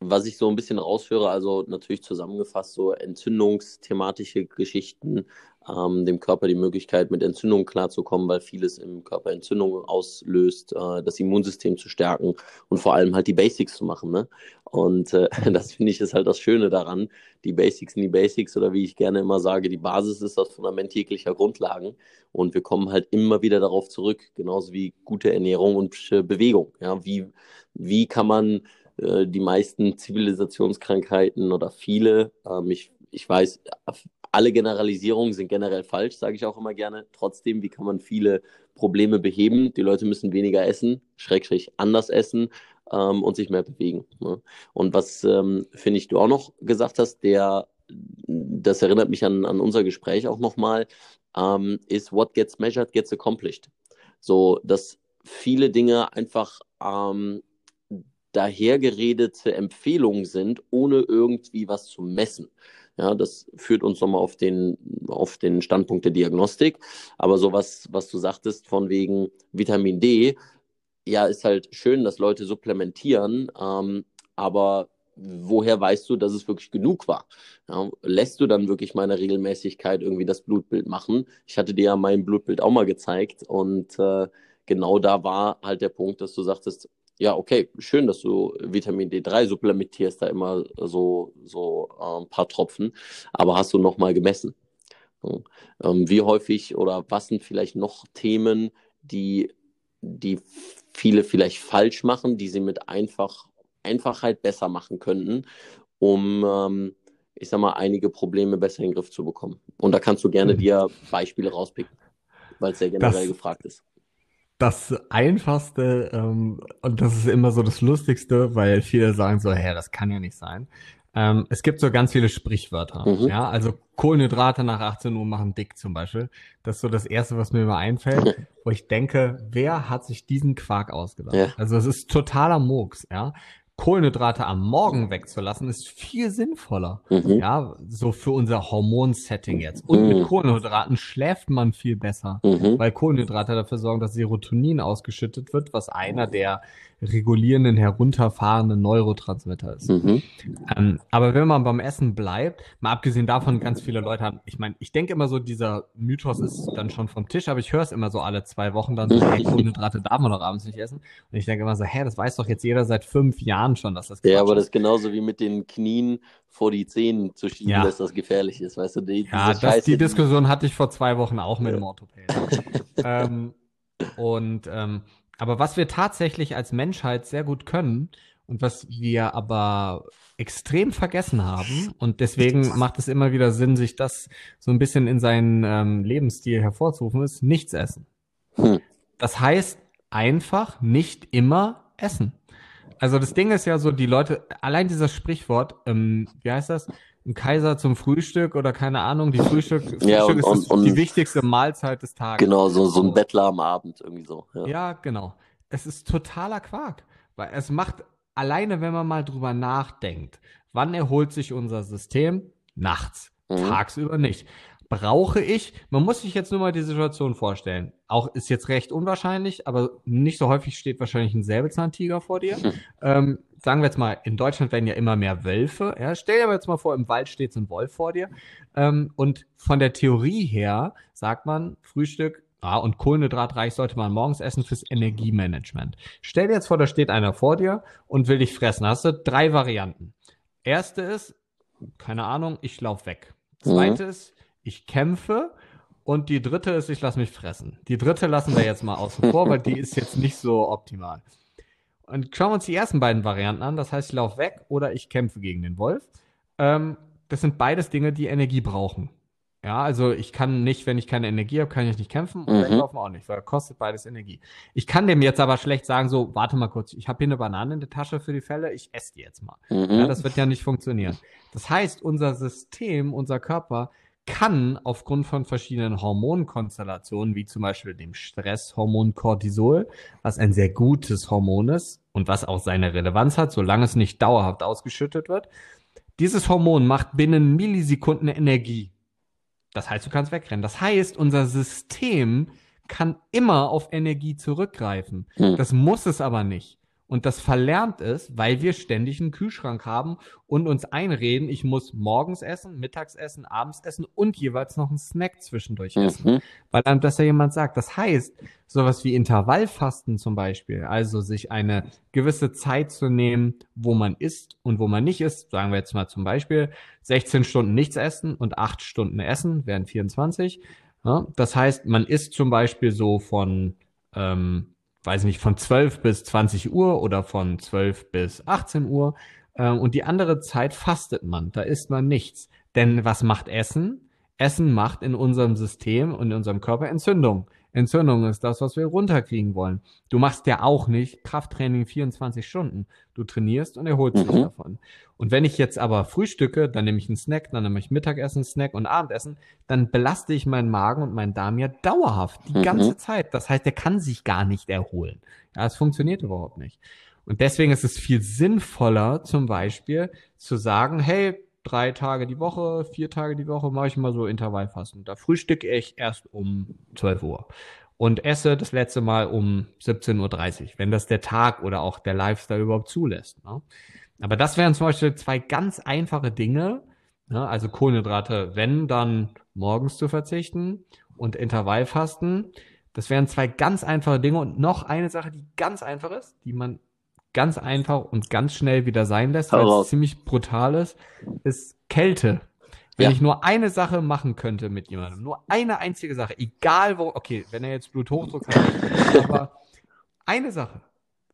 was ich so ein bisschen raushöre, also natürlich zusammengefasst, so entzündungsthematische Geschichten, ähm, dem Körper die Möglichkeit, mit Entzündungen klarzukommen, weil vieles im Körper Entzündungen auslöst, äh, das Immunsystem zu stärken und vor allem halt die Basics zu machen. Ne? Und äh, [LAUGHS] das finde ich ist halt das Schöne daran. Die Basics sind die Basics oder wie ich gerne immer sage, die Basis ist das Fundament jeglicher Grundlagen. Und wir kommen halt immer wieder darauf zurück, genauso wie gute Ernährung und äh, Bewegung. Ja, wie, wie kann man äh, die meisten Zivilisationskrankheiten oder viele, ähm, ich, ich weiß, alle Generalisierungen sind generell falsch, sage ich auch immer gerne. Trotzdem, wie kann man viele Probleme beheben? Die Leute müssen weniger essen, schrägstrich anders essen, ähm, und sich mehr bewegen. Ne? Und was, ähm, finde ich, du auch noch gesagt hast, der, das erinnert mich an, an unser Gespräch auch nochmal, ähm, ist what gets measured gets accomplished. So, dass viele Dinge einfach ähm, dahergeredete Empfehlungen sind, ohne irgendwie was zu messen. Ja, das führt uns nochmal auf den, auf den Standpunkt der Diagnostik. Aber sowas, was du sagtest, von wegen Vitamin D, ja, ist halt schön, dass Leute supplementieren, ähm, aber woher weißt du, dass es wirklich genug war? Ja, lässt du dann wirklich meiner Regelmäßigkeit irgendwie das Blutbild machen? Ich hatte dir ja mein Blutbild auch mal gezeigt und äh, genau da war halt der Punkt, dass du sagtest, ja, okay, schön, dass du Vitamin D3 supplementierst, da immer so, so ein paar Tropfen, aber hast du nochmal gemessen? Ähm, wie häufig oder was sind vielleicht noch Themen, die, die viele vielleicht falsch machen, die sie mit einfach, Einfachheit besser machen könnten, um, ähm, ich sag mal, einige Probleme besser in den Griff zu bekommen? Und da kannst du gerne mhm. dir Beispiele rauspicken, weil es sehr generell das, gefragt ist das Einfachste, ähm, und das ist immer so das Lustigste, weil viele sagen so, hä, das kann ja nicht sein. Ähm, es gibt so ganz viele Sprichwörter. Mhm. Ja, also Kohlenhydrate nach 18 Uhr machen dick zum Beispiel. Das ist so das Erste, was mir immer einfällt, wo ich denke, wer hat sich diesen Quark ausgedacht? Ja. Also es ist totaler Murks, ja. Kohlenhydrate am Morgen wegzulassen, ist viel sinnvoller. Mhm. Ja, so für unser Hormonsetting jetzt. Und mhm. mit Kohlenhydraten schläft man viel besser, mhm. weil Kohlenhydrate dafür sorgen, dass Serotonin ausgeschüttet wird, was einer der regulierenden, herunterfahrenden Neurotransmitter ist. Mhm. Ähm, aber wenn man beim Essen bleibt, mal abgesehen davon, ganz viele Leute haben, ich meine, ich denke immer so, dieser Mythos ist dann schon vom Tisch, aber ich höre es immer so alle zwei Wochen dann, so, hey, [LAUGHS] Kohlenhydrate darf man doch abends nicht essen. Und ich denke immer so, hä, das weiß doch jetzt jeder seit fünf Jahren schon, dass das Quatsch Ja, aber das ist genauso wie mit den Knien vor die Zähne zu schieben, ja. dass das gefährlich ist, weißt du? Die, ja, das, die Diskussion hatte ich vor zwei Wochen auch mit ja. dem Orthopäden. [LAUGHS] ähm, und ähm, aber was wir tatsächlich als Menschheit sehr gut können und was wir aber extrem vergessen haben und deswegen macht es immer wieder Sinn, sich das so ein bisschen in seinen ähm, Lebensstil hervorzurufen, ist nichts essen. Hm. Das heißt einfach nicht immer essen. Also das Ding ist ja so, die Leute, allein dieser Sprichwort, ähm, wie heißt das? Ein Kaiser zum Frühstück oder keine Ahnung, die Frühstück, Frühstück ja, und, ist und, die wichtigste Mahlzeit des Tages. Genau, so, so ein Bettler am Abend irgendwie so. Ja. ja, genau. Es ist totaler Quark, weil es macht alleine, wenn man mal drüber nachdenkt, wann erholt sich unser System? Nachts, mhm. tagsüber nicht brauche ich, man muss sich jetzt nur mal die Situation vorstellen. Auch ist jetzt recht unwahrscheinlich, aber nicht so häufig steht wahrscheinlich ein Säbelzahntiger vor dir. Hm. Ähm, sagen wir jetzt mal, in Deutschland werden ja immer mehr Wölfe. Ja, stell dir jetzt mal vor, im Wald steht so ein Wolf vor dir. Ähm, und von der Theorie her sagt man, Frühstück ja, und kohlenhydratreich sollte man morgens essen fürs Energiemanagement. Stell dir jetzt vor, da steht einer vor dir und will dich fressen. hast du drei Varianten. Erste ist, keine Ahnung, ich lauf weg. Zweite mhm. ist, ich kämpfe und die dritte ist, ich lasse mich fressen. Die dritte lassen wir jetzt mal außen vor, weil die ist jetzt nicht so optimal. Und schauen wir uns die ersten beiden Varianten an. Das heißt, ich laufe weg oder ich kämpfe gegen den Wolf. Ähm, das sind beides Dinge, die Energie brauchen. Ja, also ich kann nicht, wenn ich keine Energie habe, kann ich nicht kämpfen und mhm. weglaufen auch nicht, weil kostet beides Energie. Ich kann dem jetzt aber schlecht sagen, so, warte mal kurz, ich habe hier eine Banane in der Tasche für die Fälle, ich esse die jetzt mal. Mhm. Ja, das wird ja nicht funktionieren. Das heißt, unser System, unser Körper kann aufgrund von verschiedenen Hormonkonstellationen, wie zum Beispiel dem Stresshormon Cortisol, was ein sehr gutes Hormon ist und was auch seine Relevanz hat, solange es nicht dauerhaft ausgeschüttet wird. Dieses Hormon macht binnen Millisekunden Energie. Das heißt, du kannst wegrennen. Das heißt, unser System kann immer auf Energie zurückgreifen. Hm. Das muss es aber nicht und das verlernt ist, weil wir ständig einen Kühlschrank haben und uns einreden, ich muss morgens essen, mittags essen, abends essen und jeweils noch einen Snack zwischendurch essen. Mhm. Weil dann das ja jemand sagt. Das heißt, sowas wie Intervallfasten zum Beispiel, also sich eine gewisse Zeit zu nehmen, wo man isst und wo man nicht isst, sagen wir jetzt mal zum Beispiel 16 Stunden nichts essen und 8 Stunden essen, wären 24. Ja, das heißt, man isst zum Beispiel so von ähm, weiß nicht, von 12 bis 20 Uhr oder von 12 bis 18 Uhr. Ähm, und die andere Zeit fastet man, da isst man nichts. Denn was macht Essen? Essen macht in unserem System und in unserem Körper Entzündung. Entzündung ist das, was wir runterkriegen wollen. Du machst ja auch nicht Krafttraining 24 Stunden. Du trainierst und erholst dich Mhm. davon. Und wenn ich jetzt aber frühstücke, dann nehme ich einen Snack, dann nehme ich Mittagessen, Snack und Abendessen, dann belaste ich meinen Magen und meinen Darm ja dauerhaft, die Mhm. ganze Zeit. Das heißt, der kann sich gar nicht erholen. Ja, es funktioniert überhaupt nicht. Und deswegen ist es viel sinnvoller, zum Beispiel zu sagen, hey, drei Tage die Woche, vier Tage die Woche mache ich mal so Intervallfasten. Da frühstücke ich erst um 12 Uhr und esse das letzte Mal um 17.30 Uhr, wenn das der Tag oder auch der Lifestyle überhaupt zulässt. Ne? Aber das wären zum Beispiel zwei ganz einfache Dinge, ne? also Kohlenhydrate, wenn dann morgens zu verzichten und Intervallfasten. Das wären zwei ganz einfache Dinge und noch eine Sache, die ganz einfach ist, die man ganz einfach und ganz schnell wieder sein lässt, weil es ziemlich brutal ist, ist Kälte. Wenn Ja. ich nur eine Sache machen könnte mit jemandem, nur eine einzige Sache, egal wo, okay, wenn er jetzt Bluthochdruck hat, aber eine Sache,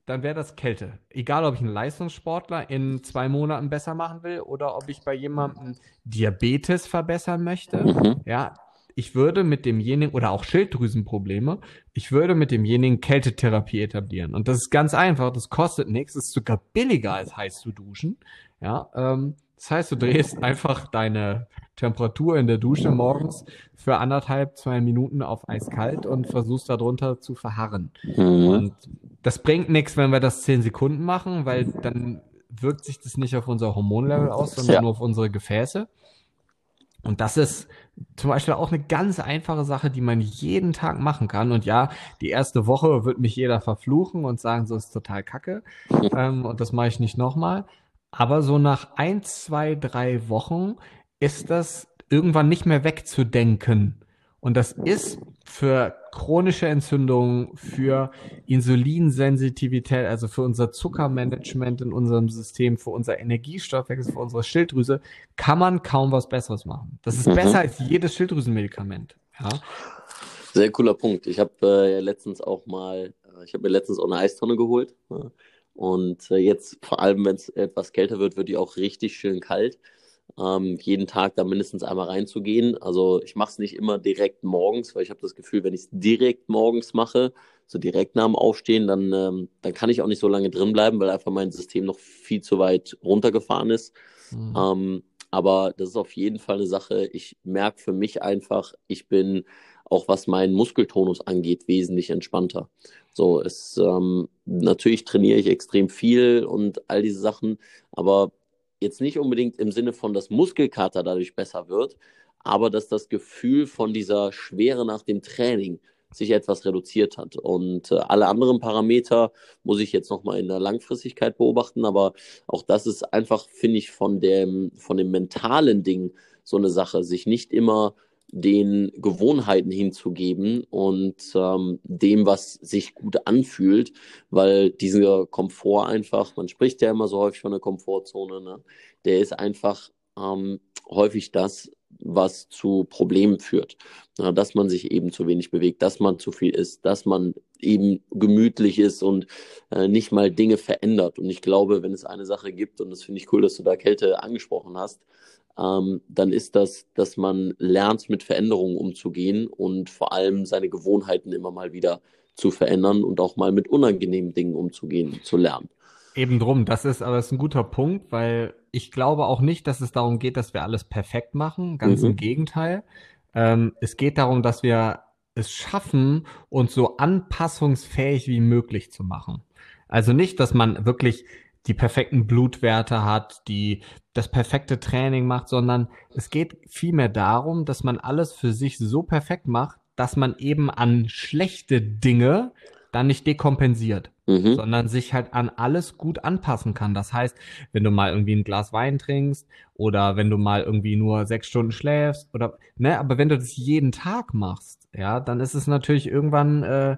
dann wäre das Kälte. Egal, ob ich einen Leistungssportler in zwei Monaten besser machen will oder ob ich bei jemandem Diabetes verbessern möchte. Mhm. Ja, ich würde mit demjenigen oder auch Schilddrüsenprobleme, ich würde mit demjenigen Kältetherapie etablieren. Und das ist ganz einfach, das kostet nichts, ist sogar billiger als heiß zu duschen. Ja, ähm, das heißt, du drehst [LAUGHS] einfach deine Temperatur in der Dusche morgens für anderthalb, zwei Minuten auf eiskalt und versuchst darunter zu verharren. Mhm. Und das bringt nichts, wenn wir das zehn Sekunden machen, weil dann wirkt sich das nicht auf unser Hormonlevel aus, sondern Ja. nur auf unsere Gefäße. Und das ist zum Beispiel auch eine ganz einfache Sache, die man jeden Tag machen kann. Und ja, die erste Woche wird mich jeder verfluchen und sagen, so ist total kacke. [LAUGHS] Ähm, und das mache ich nicht nochmal. Aber so nach ein, zwei, drei Wochen ist das irgendwann nicht mehr wegzudenken. Und das ist für chronische Entzündungen, für Insulinsensitivität, also für unser Zuckermanagement in unserem System, für unser Energiestoffwechsel, für unsere Schilddrüse, kann man kaum was Besseres machen. Das ist Mhm. besser als jedes Schilddrüsenmedikament. Ja? Sehr cooler Punkt. Ich habe äh, ja letztens auch mal, äh, ich habe mir letztens auch eine Eistonne geholt. Ne? Und äh, jetzt, vor allem wenn es etwas kälter wird, wird die auch richtig schön kalt. Ähm, jeden Tag da mindestens einmal reinzugehen. Also ich mache es nicht immer direkt morgens, weil ich habe das Gefühl, wenn ich es direkt morgens mache, so direkt nach dem Aufstehen, dann, ähm, dann kann ich auch nicht so lange drin bleiben, weil einfach mein System noch viel zu weit runtergefahren ist. Mhm. Ähm, aber das ist auf jeden Fall eine Sache. Ich merke für mich einfach, ich bin auch was meinen Muskeltonus angeht, wesentlich entspannter. So, es ähm, natürlich trainiere ich extrem viel und all diese Sachen, aber jetzt nicht unbedingt im Sinne von, dass Muskelkater dadurch besser wird, aber dass das Gefühl von dieser Schwere nach dem Training sich etwas reduziert hat. Und äh, alle anderen Parameter muss ich jetzt nochmal in der Langfristigkeit beobachten, aber auch das ist einfach, finde ich, von dem, von dem mentalen Ding so eine Sache, sich nicht immer den Gewohnheiten hinzugeben und ähm, dem, was sich gut anfühlt, weil dieser Komfort einfach, man spricht ja immer so häufig von der Komfortzone, ne? der ist einfach ähm, häufig das, was zu Problemen führt. Ja, dass man sich eben zu wenig bewegt, dass man zu viel isst, dass man eben gemütlich ist und äh, nicht mal Dinge verändert. Und ich glaube, wenn es eine Sache gibt, und das finde ich cool, dass du da Kälte angesprochen hast, ähm, dann ist das, dass man lernt, mit Veränderungen umzugehen und vor allem seine Gewohnheiten immer mal wieder zu verändern und auch mal mit unangenehmen Dingen umzugehen, zu lernen. Eben drum, das ist aber das ist ein guter Punkt, weil ich glaube auch nicht, dass es darum geht, dass wir alles perfekt machen. Ganz Mhm. im Gegenteil. Ähm, es geht darum, dass wir es schaffen, uns so anpassungsfähig wie möglich zu machen. Also nicht, dass man wirklich die perfekten Blutwerte hat, die das perfekte Training macht, sondern es geht vielmehr darum, dass man alles für sich so perfekt macht, dass man eben an schlechte Dinge dann nicht dekompensiert Mhm. sondern sich halt an alles gut anpassen kann. Das heißt, wenn du mal irgendwie ein Glas Wein trinkst oder wenn du mal irgendwie nur sechs Stunden schläfst oder ne, aber wenn du das jeden Tag machst, ja, dann ist es natürlich irgendwann äh,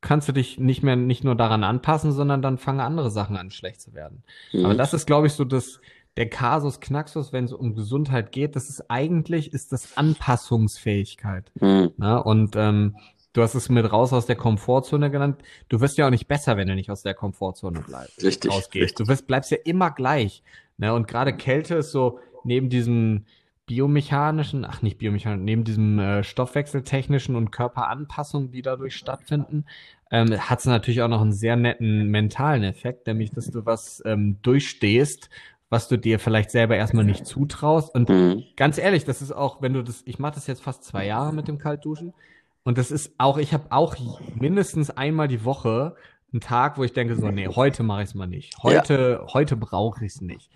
kannst du dich nicht mehr nicht nur daran anpassen, sondern dann fangen andere Sachen an schlecht zu werden. Mhm. Aber das ist, glaube ich, so das der Kasus Knaxus, wenn es um Gesundheit geht, das ist eigentlich ist das Anpassungsfähigkeit. Mhm. Ne? Und ähm, du hast es mit raus aus der Komfortzone genannt. Du wirst ja auch nicht besser, wenn du nicht aus der Komfortzone bleibst. Richtig, richtig. Du wirst, bleibst ja immer gleich. Ne? Und gerade Kälte ist so neben diesem biomechanischen, ach nicht biomechanischen, neben diesem äh, stoffwechseltechnischen und Körperanpassungen, die dadurch stattfinden, ähm, hat es natürlich auch noch einen sehr netten mentalen Effekt, nämlich dass du was ähm, durchstehst, was du dir vielleicht selber erstmal nicht zutraust. Und Mhm. ganz ehrlich, das ist auch, wenn du das, ich mache das jetzt fast zwei Jahre mit dem Kaltduschen. Und das ist auch, ich habe auch mindestens einmal die Woche einen Tag, wo ich denke so, nee, heute mache ich es mal nicht. Heute, heute brauche ich es nicht.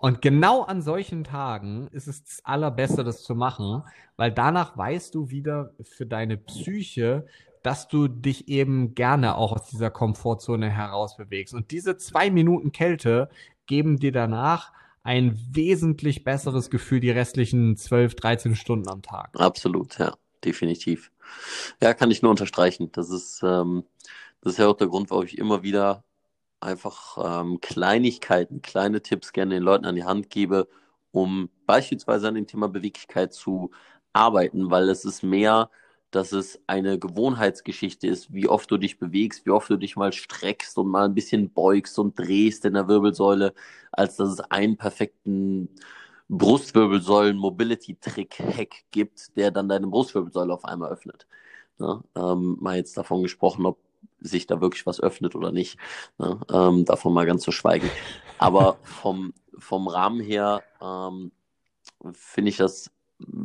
Und genau an solchen Tagen ist es das Allerbeste, das zu machen, weil danach weißt du wieder für deine Psyche, dass du dich eben gerne auch aus dieser Komfortzone heraus bewegst. Und diese zwei Minuten Kälte geben dir danach ein wesentlich besseres Gefühl die restlichen 12, 13 Stunden am Tag. Absolut, ja, definitiv. Ja, kann ich nur unterstreichen. Das ist, ähm, das ist ja auch der Grund, warum ich immer wieder einfach ähm, Kleinigkeiten, kleine Tipps gerne den Leuten an die Hand gebe, um beispielsweise an dem Thema Beweglichkeit zu arbeiten, weil es ist mehr, dass es eine Gewohnheitsgeschichte ist, wie oft du dich bewegst, wie oft du dich mal streckst und mal ein bisschen beugst und drehst in der Wirbelsäule, als dass es einen perfekten Brustwirbelsäulen-Mobility-Trick-Hack gibt, der dann deine Brustwirbelsäule auf einmal öffnet. Ne? Ähm, mal jetzt davon gesprochen, ob sich da wirklich was öffnet oder nicht. Ne? Ähm, davon mal ganz zu schweigen. Aber vom, vom Rahmen her ähm, finde ich das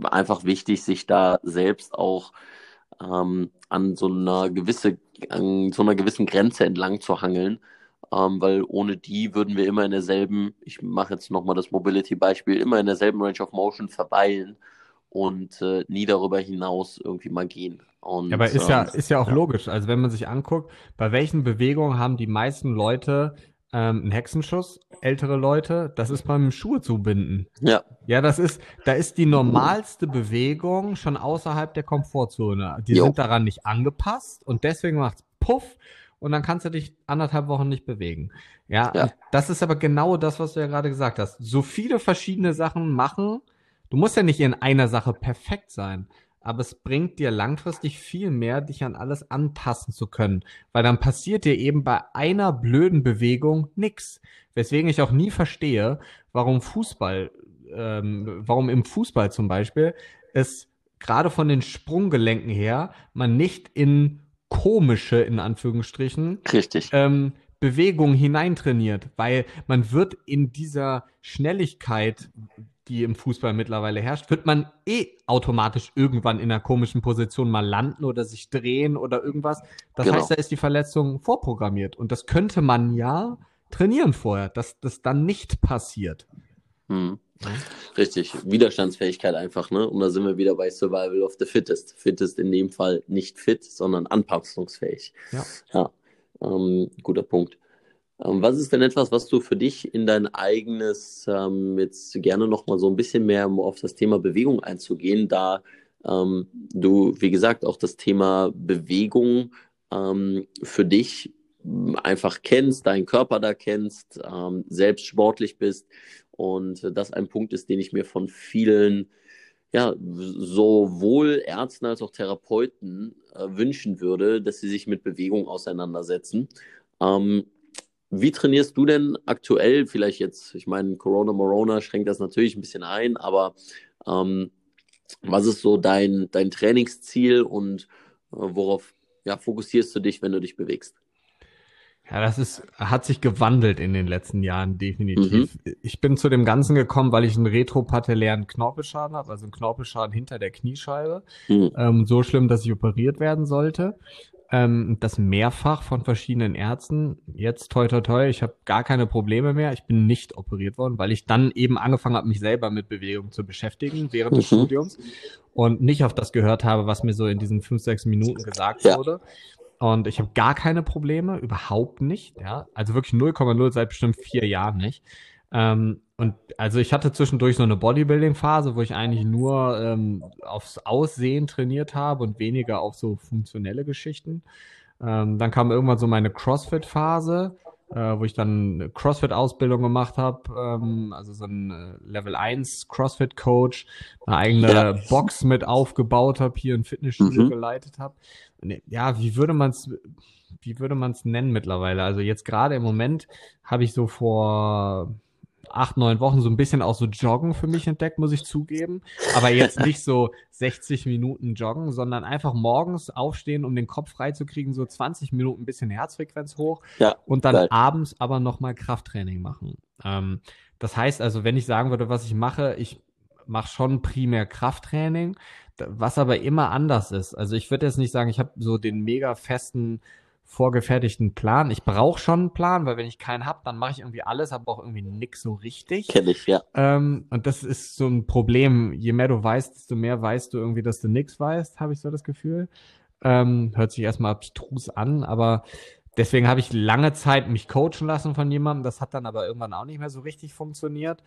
einfach wichtig, sich da selbst auch ähm, an so einer gewisse, an so einer gewissen Grenze entlang zu hangeln, ähm, weil ohne die würden wir immer in derselben, ich mache jetzt nochmal das Mobility-Beispiel, immer in derselben Range of Motion verweilen und äh, nie darüber hinaus irgendwie mal gehen. Und, Ja, aber ist ja, ähm, ist ja auch ja. logisch. Also wenn man sich anguckt, bei welchen Bewegungen haben die meisten Leute ähm, einen Hexenschuss, ältere Leute, das ist beim Schuhe zubinden. Ja, Ja, das ist, da ist die normalste Bewegung schon außerhalb der Komfortzone. Die Jo. sind daran nicht angepasst und deswegen macht's Puff und dann kannst du dich anderthalb Wochen nicht bewegen. Ja, Ja. das ist aber genau das, was du ja gerade gesagt hast. So viele verschiedene Sachen machen. Du musst ja nicht in einer Sache perfekt sein, aber es bringt dir langfristig viel mehr, dich an alles anpassen zu können, weil dann passiert dir eben bei einer blöden Bewegung nix. Weswegen ich auch nie verstehe, warum Fußball, ähm, warum im Fußball zum Beispiel es gerade von den Sprunggelenken her man nicht in komische, in Anführungsstrichen, richtig. ähm, Bewegung hineintrainiert, weil man wird in dieser Schnelligkeit, die im Fußball mittlerweile herrscht, wird man eh automatisch irgendwann in einer komischen Position mal landen oder sich drehen oder irgendwas. Das Genau. heißt, da ist die Verletzung vorprogrammiert und das könnte man ja trainieren vorher, dass das dann nicht passiert. Hm. Richtig, Widerstandsfähigkeit einfach, ne? Und da sind wir wieder bei Survival of the Fittest. Fittest in dem Fall nicht fit, sondern anpassungsfähig. Ja. Ja, ähm, guter Punkt. Ähm, was ist denn etwas, was du für dich in dein eigenes, ähm, jetzt gerne nochmal so ein bisschen mehr um auf das Thema Bewegung einzugehen, da ähm, du, wie gesagt, auch das Thema Bewegung ähm, für dich m, einfach kennst, deinen Körper da kennst, ähm, selbst sportlich bist und äh, das ein Punkt ist, den ich mir von vielen, ja, sowohl Ärzten als auch Therapeuten äh, wünschen würde, dass sie sich mit Bewegung auseinandersetzen. Ähm, wie trainierst du denn aktuell, vielleicht jetzt, ich meine, Corona Morona schränkt das natürlich ein bisschen ein, aber ähm, was ist so dein, dein Trainingsziel und äh, worauf ja, fokussierst du dich, wenn du dich bewegst? Ja, das ist, hat sich gewandelt in den letzten Jahren, definitiv. Ich bin zu dem Ganzen gekommen, weil ich einen retropatellären Knorpelschaden habe, also einen Knorpelschaden hinter der Kniescheibe. Hm. Ähm, so schlimm, dass ich operiert werden sollte. Ähm, das mehrfach von verschiedenen Ärzten. Jetzt toi toi toi, ich habe gar keine Probleme mehr. Ich bin nicht operiert worden, weil ich dann eben angefangen habe, mich selber mit Bewegung zu beschäftigen während des Mhm. Studiums und nicht auf das gehört habe, was mir so in diesen fünf, sechs Minuten gesagt Ja. wurde. Und ich habe gar keine Probleme, überhaupt nicht. Ja, also wirklich 0,0 seit bestimmt vier Jahren nicht. Ähm, und also ich hatte zwischendurch so eine Bodybuilding-Phase, wo ich eigentlich nur ähm, aufs Aussehen trainiert habe und weniger auf so funktionelle Geschichten. Ähm, dann kam irgendwann so meine CrossFit-Phase, äh, wo ich dann eine CrossFit-Ausbildung gemacht habe, ähm, also so ein äh, Level 1 CrossFit-Coach, eine eigene Ja. Box mit aufgebaut habe, hier ein Fitnessstudio Mhm. geleitet habe. Ja, wie würde man es wie würde man es nennen mittlerweile? Also jetzt gerade im Moment habe ich so vor acht, neun Wochen so ein bisschen auch so Joggen für mich entdeckt, muss ich zugeben. Aber jetzt [LAUGHS] nicht so 60 Minuten Joggen, sondern einfach morgens aufstehen, um den Kopf freizukriegen, so 20 Minuten ein bisschen Herzfrequenz hoch Ja, und dann geil. abends aber nochmal Krafttraining machen. Ähm, das heißt also, wenn ich sagen würde, was ich mache, ich mache schon primär Krafttraining, was aber immer anders ist. Also ich würde jetzt nicht sagen, ich habe so den mega festen vorgefertigten Plan. Ich brauche schon einen Plan, weil wenn ich keinen habe, dann mache ich irgendwie alles, aber auch irgendwie nix so richtig. Kenne ich, ja. Ähm, und das ist so ein Problem. Je mehr du weißt, desto mehr weißt du irgendwie, dass du nichts weißt, habe ich so das Gefühl. Ähm, hört sich erstmal abstrus an, aber deswegen habe ich lange Zeit mich coachen lassen von jemandem. Das hat dann aber irgendwann auch nicht mehr so richtig funktioniert.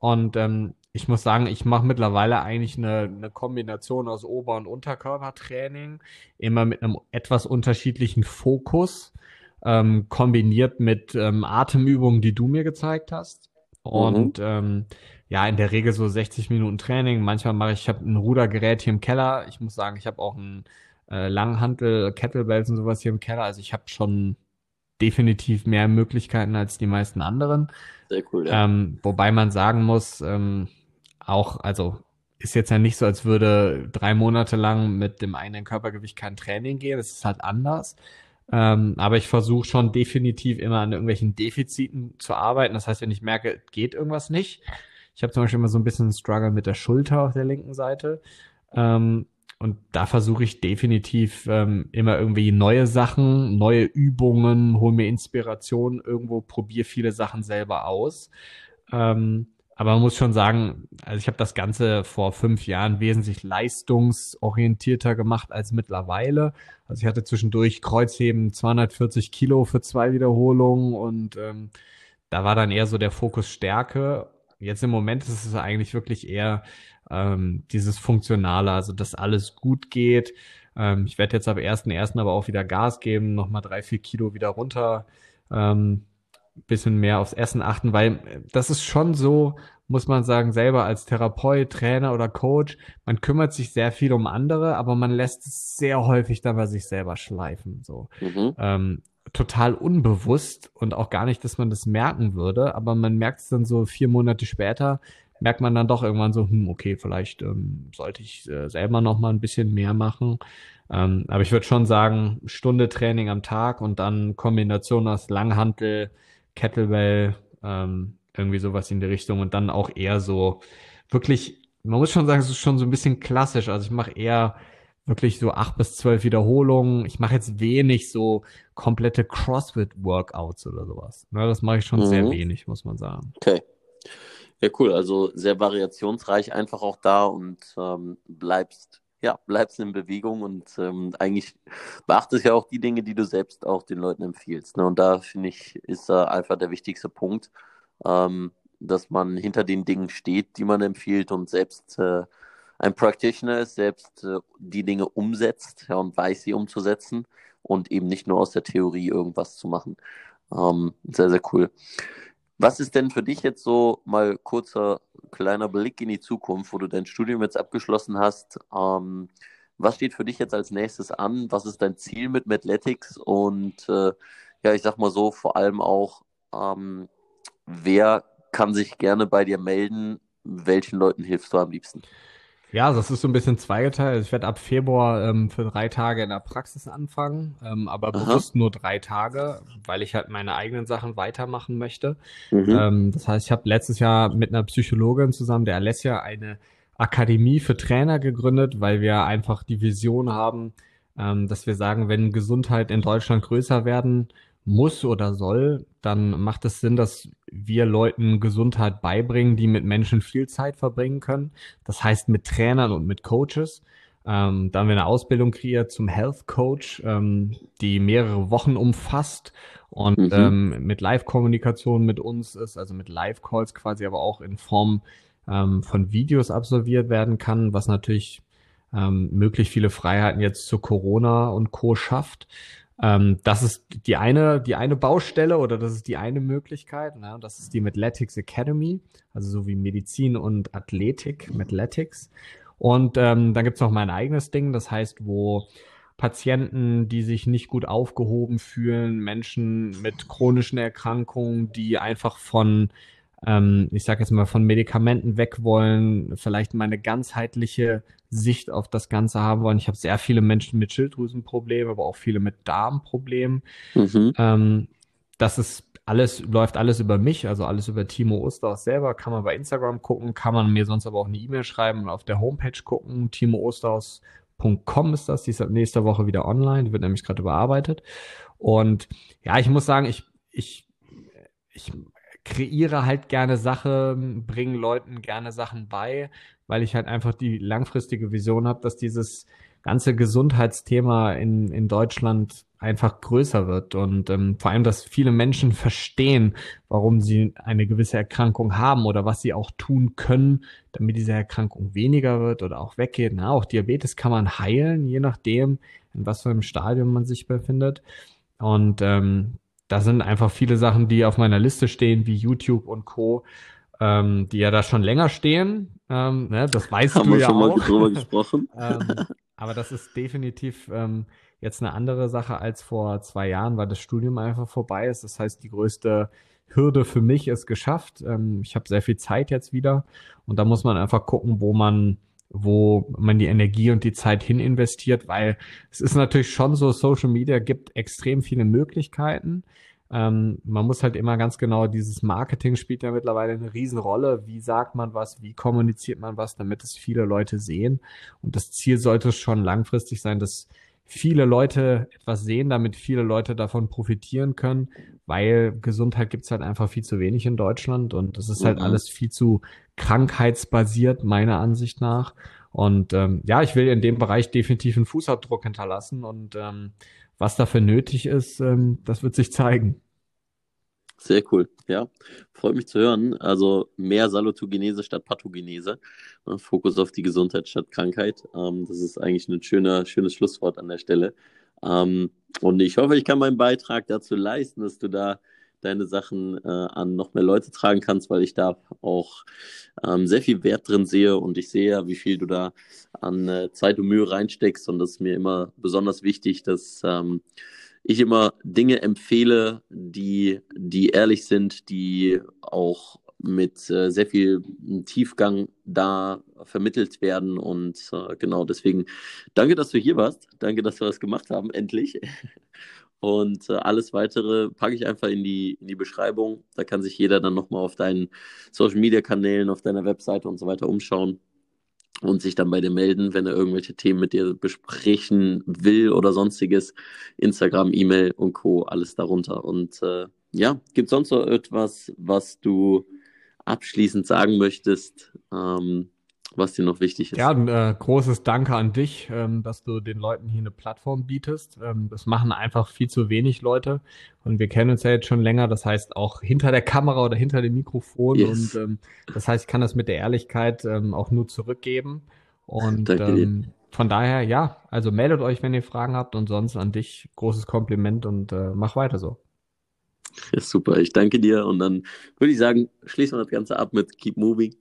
Und ähm, ich muss sagen, ich mache mittlerweile eigentlich eine, eine Kombination aus Ober- und Unterkörpertraining, immer mit einem etwas unterschiedlichen Fokus, ähm, kombiniert mit ähm, Atemübungen, die du mir gezeigt hast. Und ähm, ja, in der Regel so 60 Minuten Training. Manchmal mache ich, ich habe ein Rudergerät hier im Keller. Ich muss sagen, ich habe auch ein äh, Langhantel, Kettlebells und sowas hier im Keller. Also ich habe schon definitiv mehr Möglichkeiten als die meisten anderen. Sehr cool, ja. Ähm, wobei man sagen muss, ähm, auch, also ist jetzt ja nicht so, als würde drei Monate lang mit dem eigenen Körpergewicht kein Training gehen. Es ist halt anders. Ähm, aber ich versuche schon definitiv immer an irgendwelchen Defiziten zu arbeiten. Das heißt, wenn ich merke, geht irgendwas nicht. Ich habe zum Beispiel immer so ein bisschen einen Struggle mit der Schulter auf der linken Seite. Ähm, und da versuche ich definitiv ähm, immer irgendwie neue Sachen, neue Übungen, hole mir Inspiration irgendwo, probiere viele Sachen selber aus. Ähm, aber man muss schon sagen, also ich habe das Ganze vor fünf Jahren wesentlich leistungsorientierter gemacht als mittlerweile. Also ich hatte zwischendurch Kreuzheben 240 Kilo für zwei Wiederholungen und ähm, da war dann eher so der Fokus Stärke. Jetzt im Moment ist es eigentlich wirklich eher ähm, dieses Funktionale, also dass alles gut geht. Ähm, ich werde jetzt ab 1.1. aber auch wieder Gas geben, nochmal drei, vier Kilo wieder runter, ähm, bisschen mehr aufs Essen achten, weil äh, das ist schon so, muss man sagen, selber als Therapeut, Trainer oder Coach, man kümmert sich sehr viel um andere, aber man lässt es sehr häufig dann bei sich selber schleifen. So Mhm. ähm, total unbewusst und auch gar nicht, dass man das merken würde, aber man merkt es dann so vier Monate später, merkt man dann doch irgendwann so, hm, okay, vielleicht ähm, sollte ich äh, selber noch mal ein bisschen mehr machen. Ähm, aber ich würde schon sagen, Stunde Training am Tag und dann Kombination aus Langhantel, Kettlebell, ähm, irgendwie sowas in die Richtung und dann auch eher so wirklich, man muss schon sagen, es ist schon so ein bisschen klassisch. Also ich mache eher wirklich so acht bis zwölf Wiederholungen. Ich mache jetzt wenig so komplette CrossFit-Workouts oder sowas. Ne, das mache ich schon sehr Mhm. wenig, muss man sagen. Okay. Ja, cool. Also sehr variationsreich einfach auch da und ähm, bleibst, ja, bleibst in Bewegung und ähm, eigentlich beachtest ja auch die Dinge, die du selbst auch den Leuten empfiehlst. Ne? Und da finde ich, ist da einfach der wichtigste Punkt, ähm, dass man hinter den Dingen steht, die man empfiehlt und selbst äh, ein Practitioner ist, selbst äh, die Dinge umsetzt ja, und weiß, sie umzusetzen und eben nicht nur aus der Theorie irgendwas zu machen. Ähm, sehr, sehr cool. Was ist denn für dich jetzt so mal kurzer kleiner Blick in die Zukunft, wo du dein Studium jetzt abgeschlossen hast? Ähm, was steht für dich jetzt als nächstes an? Was ist dein Ziel mit Mathletics? Und äh, ja, ich sag mal so, vor allem auch, ähm, wer kann sich gerne bei dir melden? Welchen Leuten hilfst du am liebsten? Ja, das ist so ein bisschen zweigeteilt. Also Ich werde ab Februar ähm, für drei Tage in der Praxis anfangen, ähm, aber Aha. bewusst nur drei Tage, weil ich halt meine eigenen Sachen weitermachen möchte. Mhm. Ähm, das heißt, ich habe letztes Jahr mit einer Psychologin zusammen, der Alessia, eine Akademie für Trainer gegründet, weil wir einfach die Vision haben, ähm, dass wir sagen, wenn Gesundheit in Deutschland größer werden muss oder soll, dann macht es Sinn, dass wir Leuten Gesundheit beibringen, die mit Menschen viel Zeit verbringen können. Das heißt mit Trainern und mit Coaches. Ähm, da haben wir eine Ausbildung kreiert zum Health Coach, ähm, die mehrere Wochen umfasst und Mhm. ähm, mit Live-Kommunikation mit uns ist, also mit Live-Calls quasi, aber auch in Form ähm, von Videos absolviert werden kann, was natürlich ähm, möglich viele Freiheiten jetzt zu Corona und Co. schafft. Ähm, das ist die eine, die eine Baustelle oder das ist die eine Möglichkeit. Ne? Das ist die Mathletics Academy, also so wie Medizin und Athletik, Mathletics. Und ähm, dann gibt's noch mein eigenes Ding, das heißt, wo Patienten, die sich nicht gut aufgehoben fühlen, Menschen mit chronischen Erkrankungen, die einfach von ähm, ich sage jetzt mal, von Medikamenten weg wollen, vielleicht mal eine ganzheitliche Sicht auf das Ganze haben wollen. Ich habe sehr viele Menschen mit Schilddrüsenproblemen, aber auch viele mit Darmproblemen. Mhm. Ähm, das ist alles, läuft alles über mich, also alles über Timo Osterhaus selber. Kann man bei Instagram gucken, kann man mir sonst aber auch eine E-Mail schreiben und auf der Homepage gucken. Timo Osterhaus.com ist das, die ist ab nächster Woche wieder online, die wird nämlich gerade überarbeitet. Und ja, ich muss sagen, ich, ich, ich kreiere halt gerne Sachen, bringe Leuten gerne Sachen bei, weil ich halt einfach die langfristige Vision habe, dass dieses ganze Gesundheitsthema in, in Deutschland einfach größer wird und ähm, vor allem, dass viele Menschen [LAUGHS] verstehen, warum sie eine gewisse Erkrankung haben oder was sie auch tun können, damit diese Erkrankung weniger wird oder auch weggeht. Na, auch Diabetes kann man heilen, je nachdem, in was für einem Stadium man sich befindet. Und ähm, da sind einfach viele Sachen, die auf meiner Liste stehen, wie YouTube und Co., ähm, die ja da schon länger stehen. Ähm, ne, das weißt Haben du wir ja schon auch. mal drüber [LAUGHS] gesprochen. ähm, aber das ist definitiv ähm, jetzt eine andere Sache als vor zwei Jahren, weil das Studium einfach vorbei ist. Das heißt, die größte Hürde für mich ist geschafft. Ähm, ich habe sehr viel Zeit jetzt wieder und da muss man einfach gucken, wo man wo man die Energie und die Zeit hin investiert, weil es ist natürlich schon so, Social Media gibt extrem viele Möglichkeiten. Ähm, man muss halt immer ganz genau, dieses Marketing spielt ja mittlerweile eine Riesenrolle. Wie sagt man was, wie kommuniziert man was, damit es viele Leute sehen. Und das Ziel sollte schon langfristig sein, dass viele Leute etwas sehen, damit viele Leute davon profitieren können, weil Gesundheit gibt's halt einfach viel zu wenig in Deutschland und es ist halt mhm. alles viel zu krankheitsbasiert, meiner Ansicht nach. Und ähm, ja, ich will in dem Bereich definitiv einen Fußabdruck hinterlassen und ähm, was dafür nötig ist, ähm, das wird sich zeigen. Sehr cool, ja. Freut mich zu hören. Also mehr Salutogenese statt Pathogenese. Ne, Fokus auf die Gesundheit statt Krankheit. Ähm, das ist eigentlich ein schöner, schönes Schlusswort an der Stelle. Ähm, und ich hoffe, ich kann meinen Beitrag dazu leisten, dass du da deine Sachen äh, an noch mehr Leute tragen kannst, weil ich da auch ähm, sehr viel Wert drin sehe und ich sehe ja, wie viel du da an äh, Zeit und Mühe reinsteckst und das ist mir immer besonders wichtig, dass ich immer Dinge empfehle, die, die ehrlich sind, die auch mit äh, sehr viel Tiefgang da vermittelt werden. Und äh, genau deswegen danke, dass du hier warst. Danke, dass wir das gemacht haben, endlich. [LAUGHS] Und äh, alles weitere packe ich einfach in die, in die Beschreibung. Da kann sich jeder dann nochmal auf deinen Social Media Kanälen, auf deiner Webseite und so weiter umschauen und sich dann bei dir melden, wenn er irgendwelche Themen mit dir besprechen will oder sonstiges. Instagram, E-Mail und Co. alles darunter. Und äh, ja, gibt es sonst noch etwas, was du abschließend sagen möchtest? Ähm, was dir noch wichtig ist. Ja, ein äh, großes Danke an dich, ähm, dass du den Leuten hier eine Plattform bietest. Ähm, das machen einfach viel zu wenig Leute und wir kennen uns ja jetzt schon länger. Das heißt auch hinter der Kamera oder hinter dem Mikrofon yes. und ähm, das heißt, ich kann das mit der Ehrlichkeit ähm, auch nur zurückgeben und ähm, von daher ja, also meldet euch, wenn ihr Fragen habt und sonst an dich großes Kompliment und äh, mach weiter so. Ja, super, ich danke dir und dann würde ich sagen, schließen wir das Ganze ab mit Keep Moving.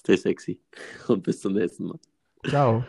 Stay sexy [LAUGHS] und bis zum nächsten Mal. Ciao.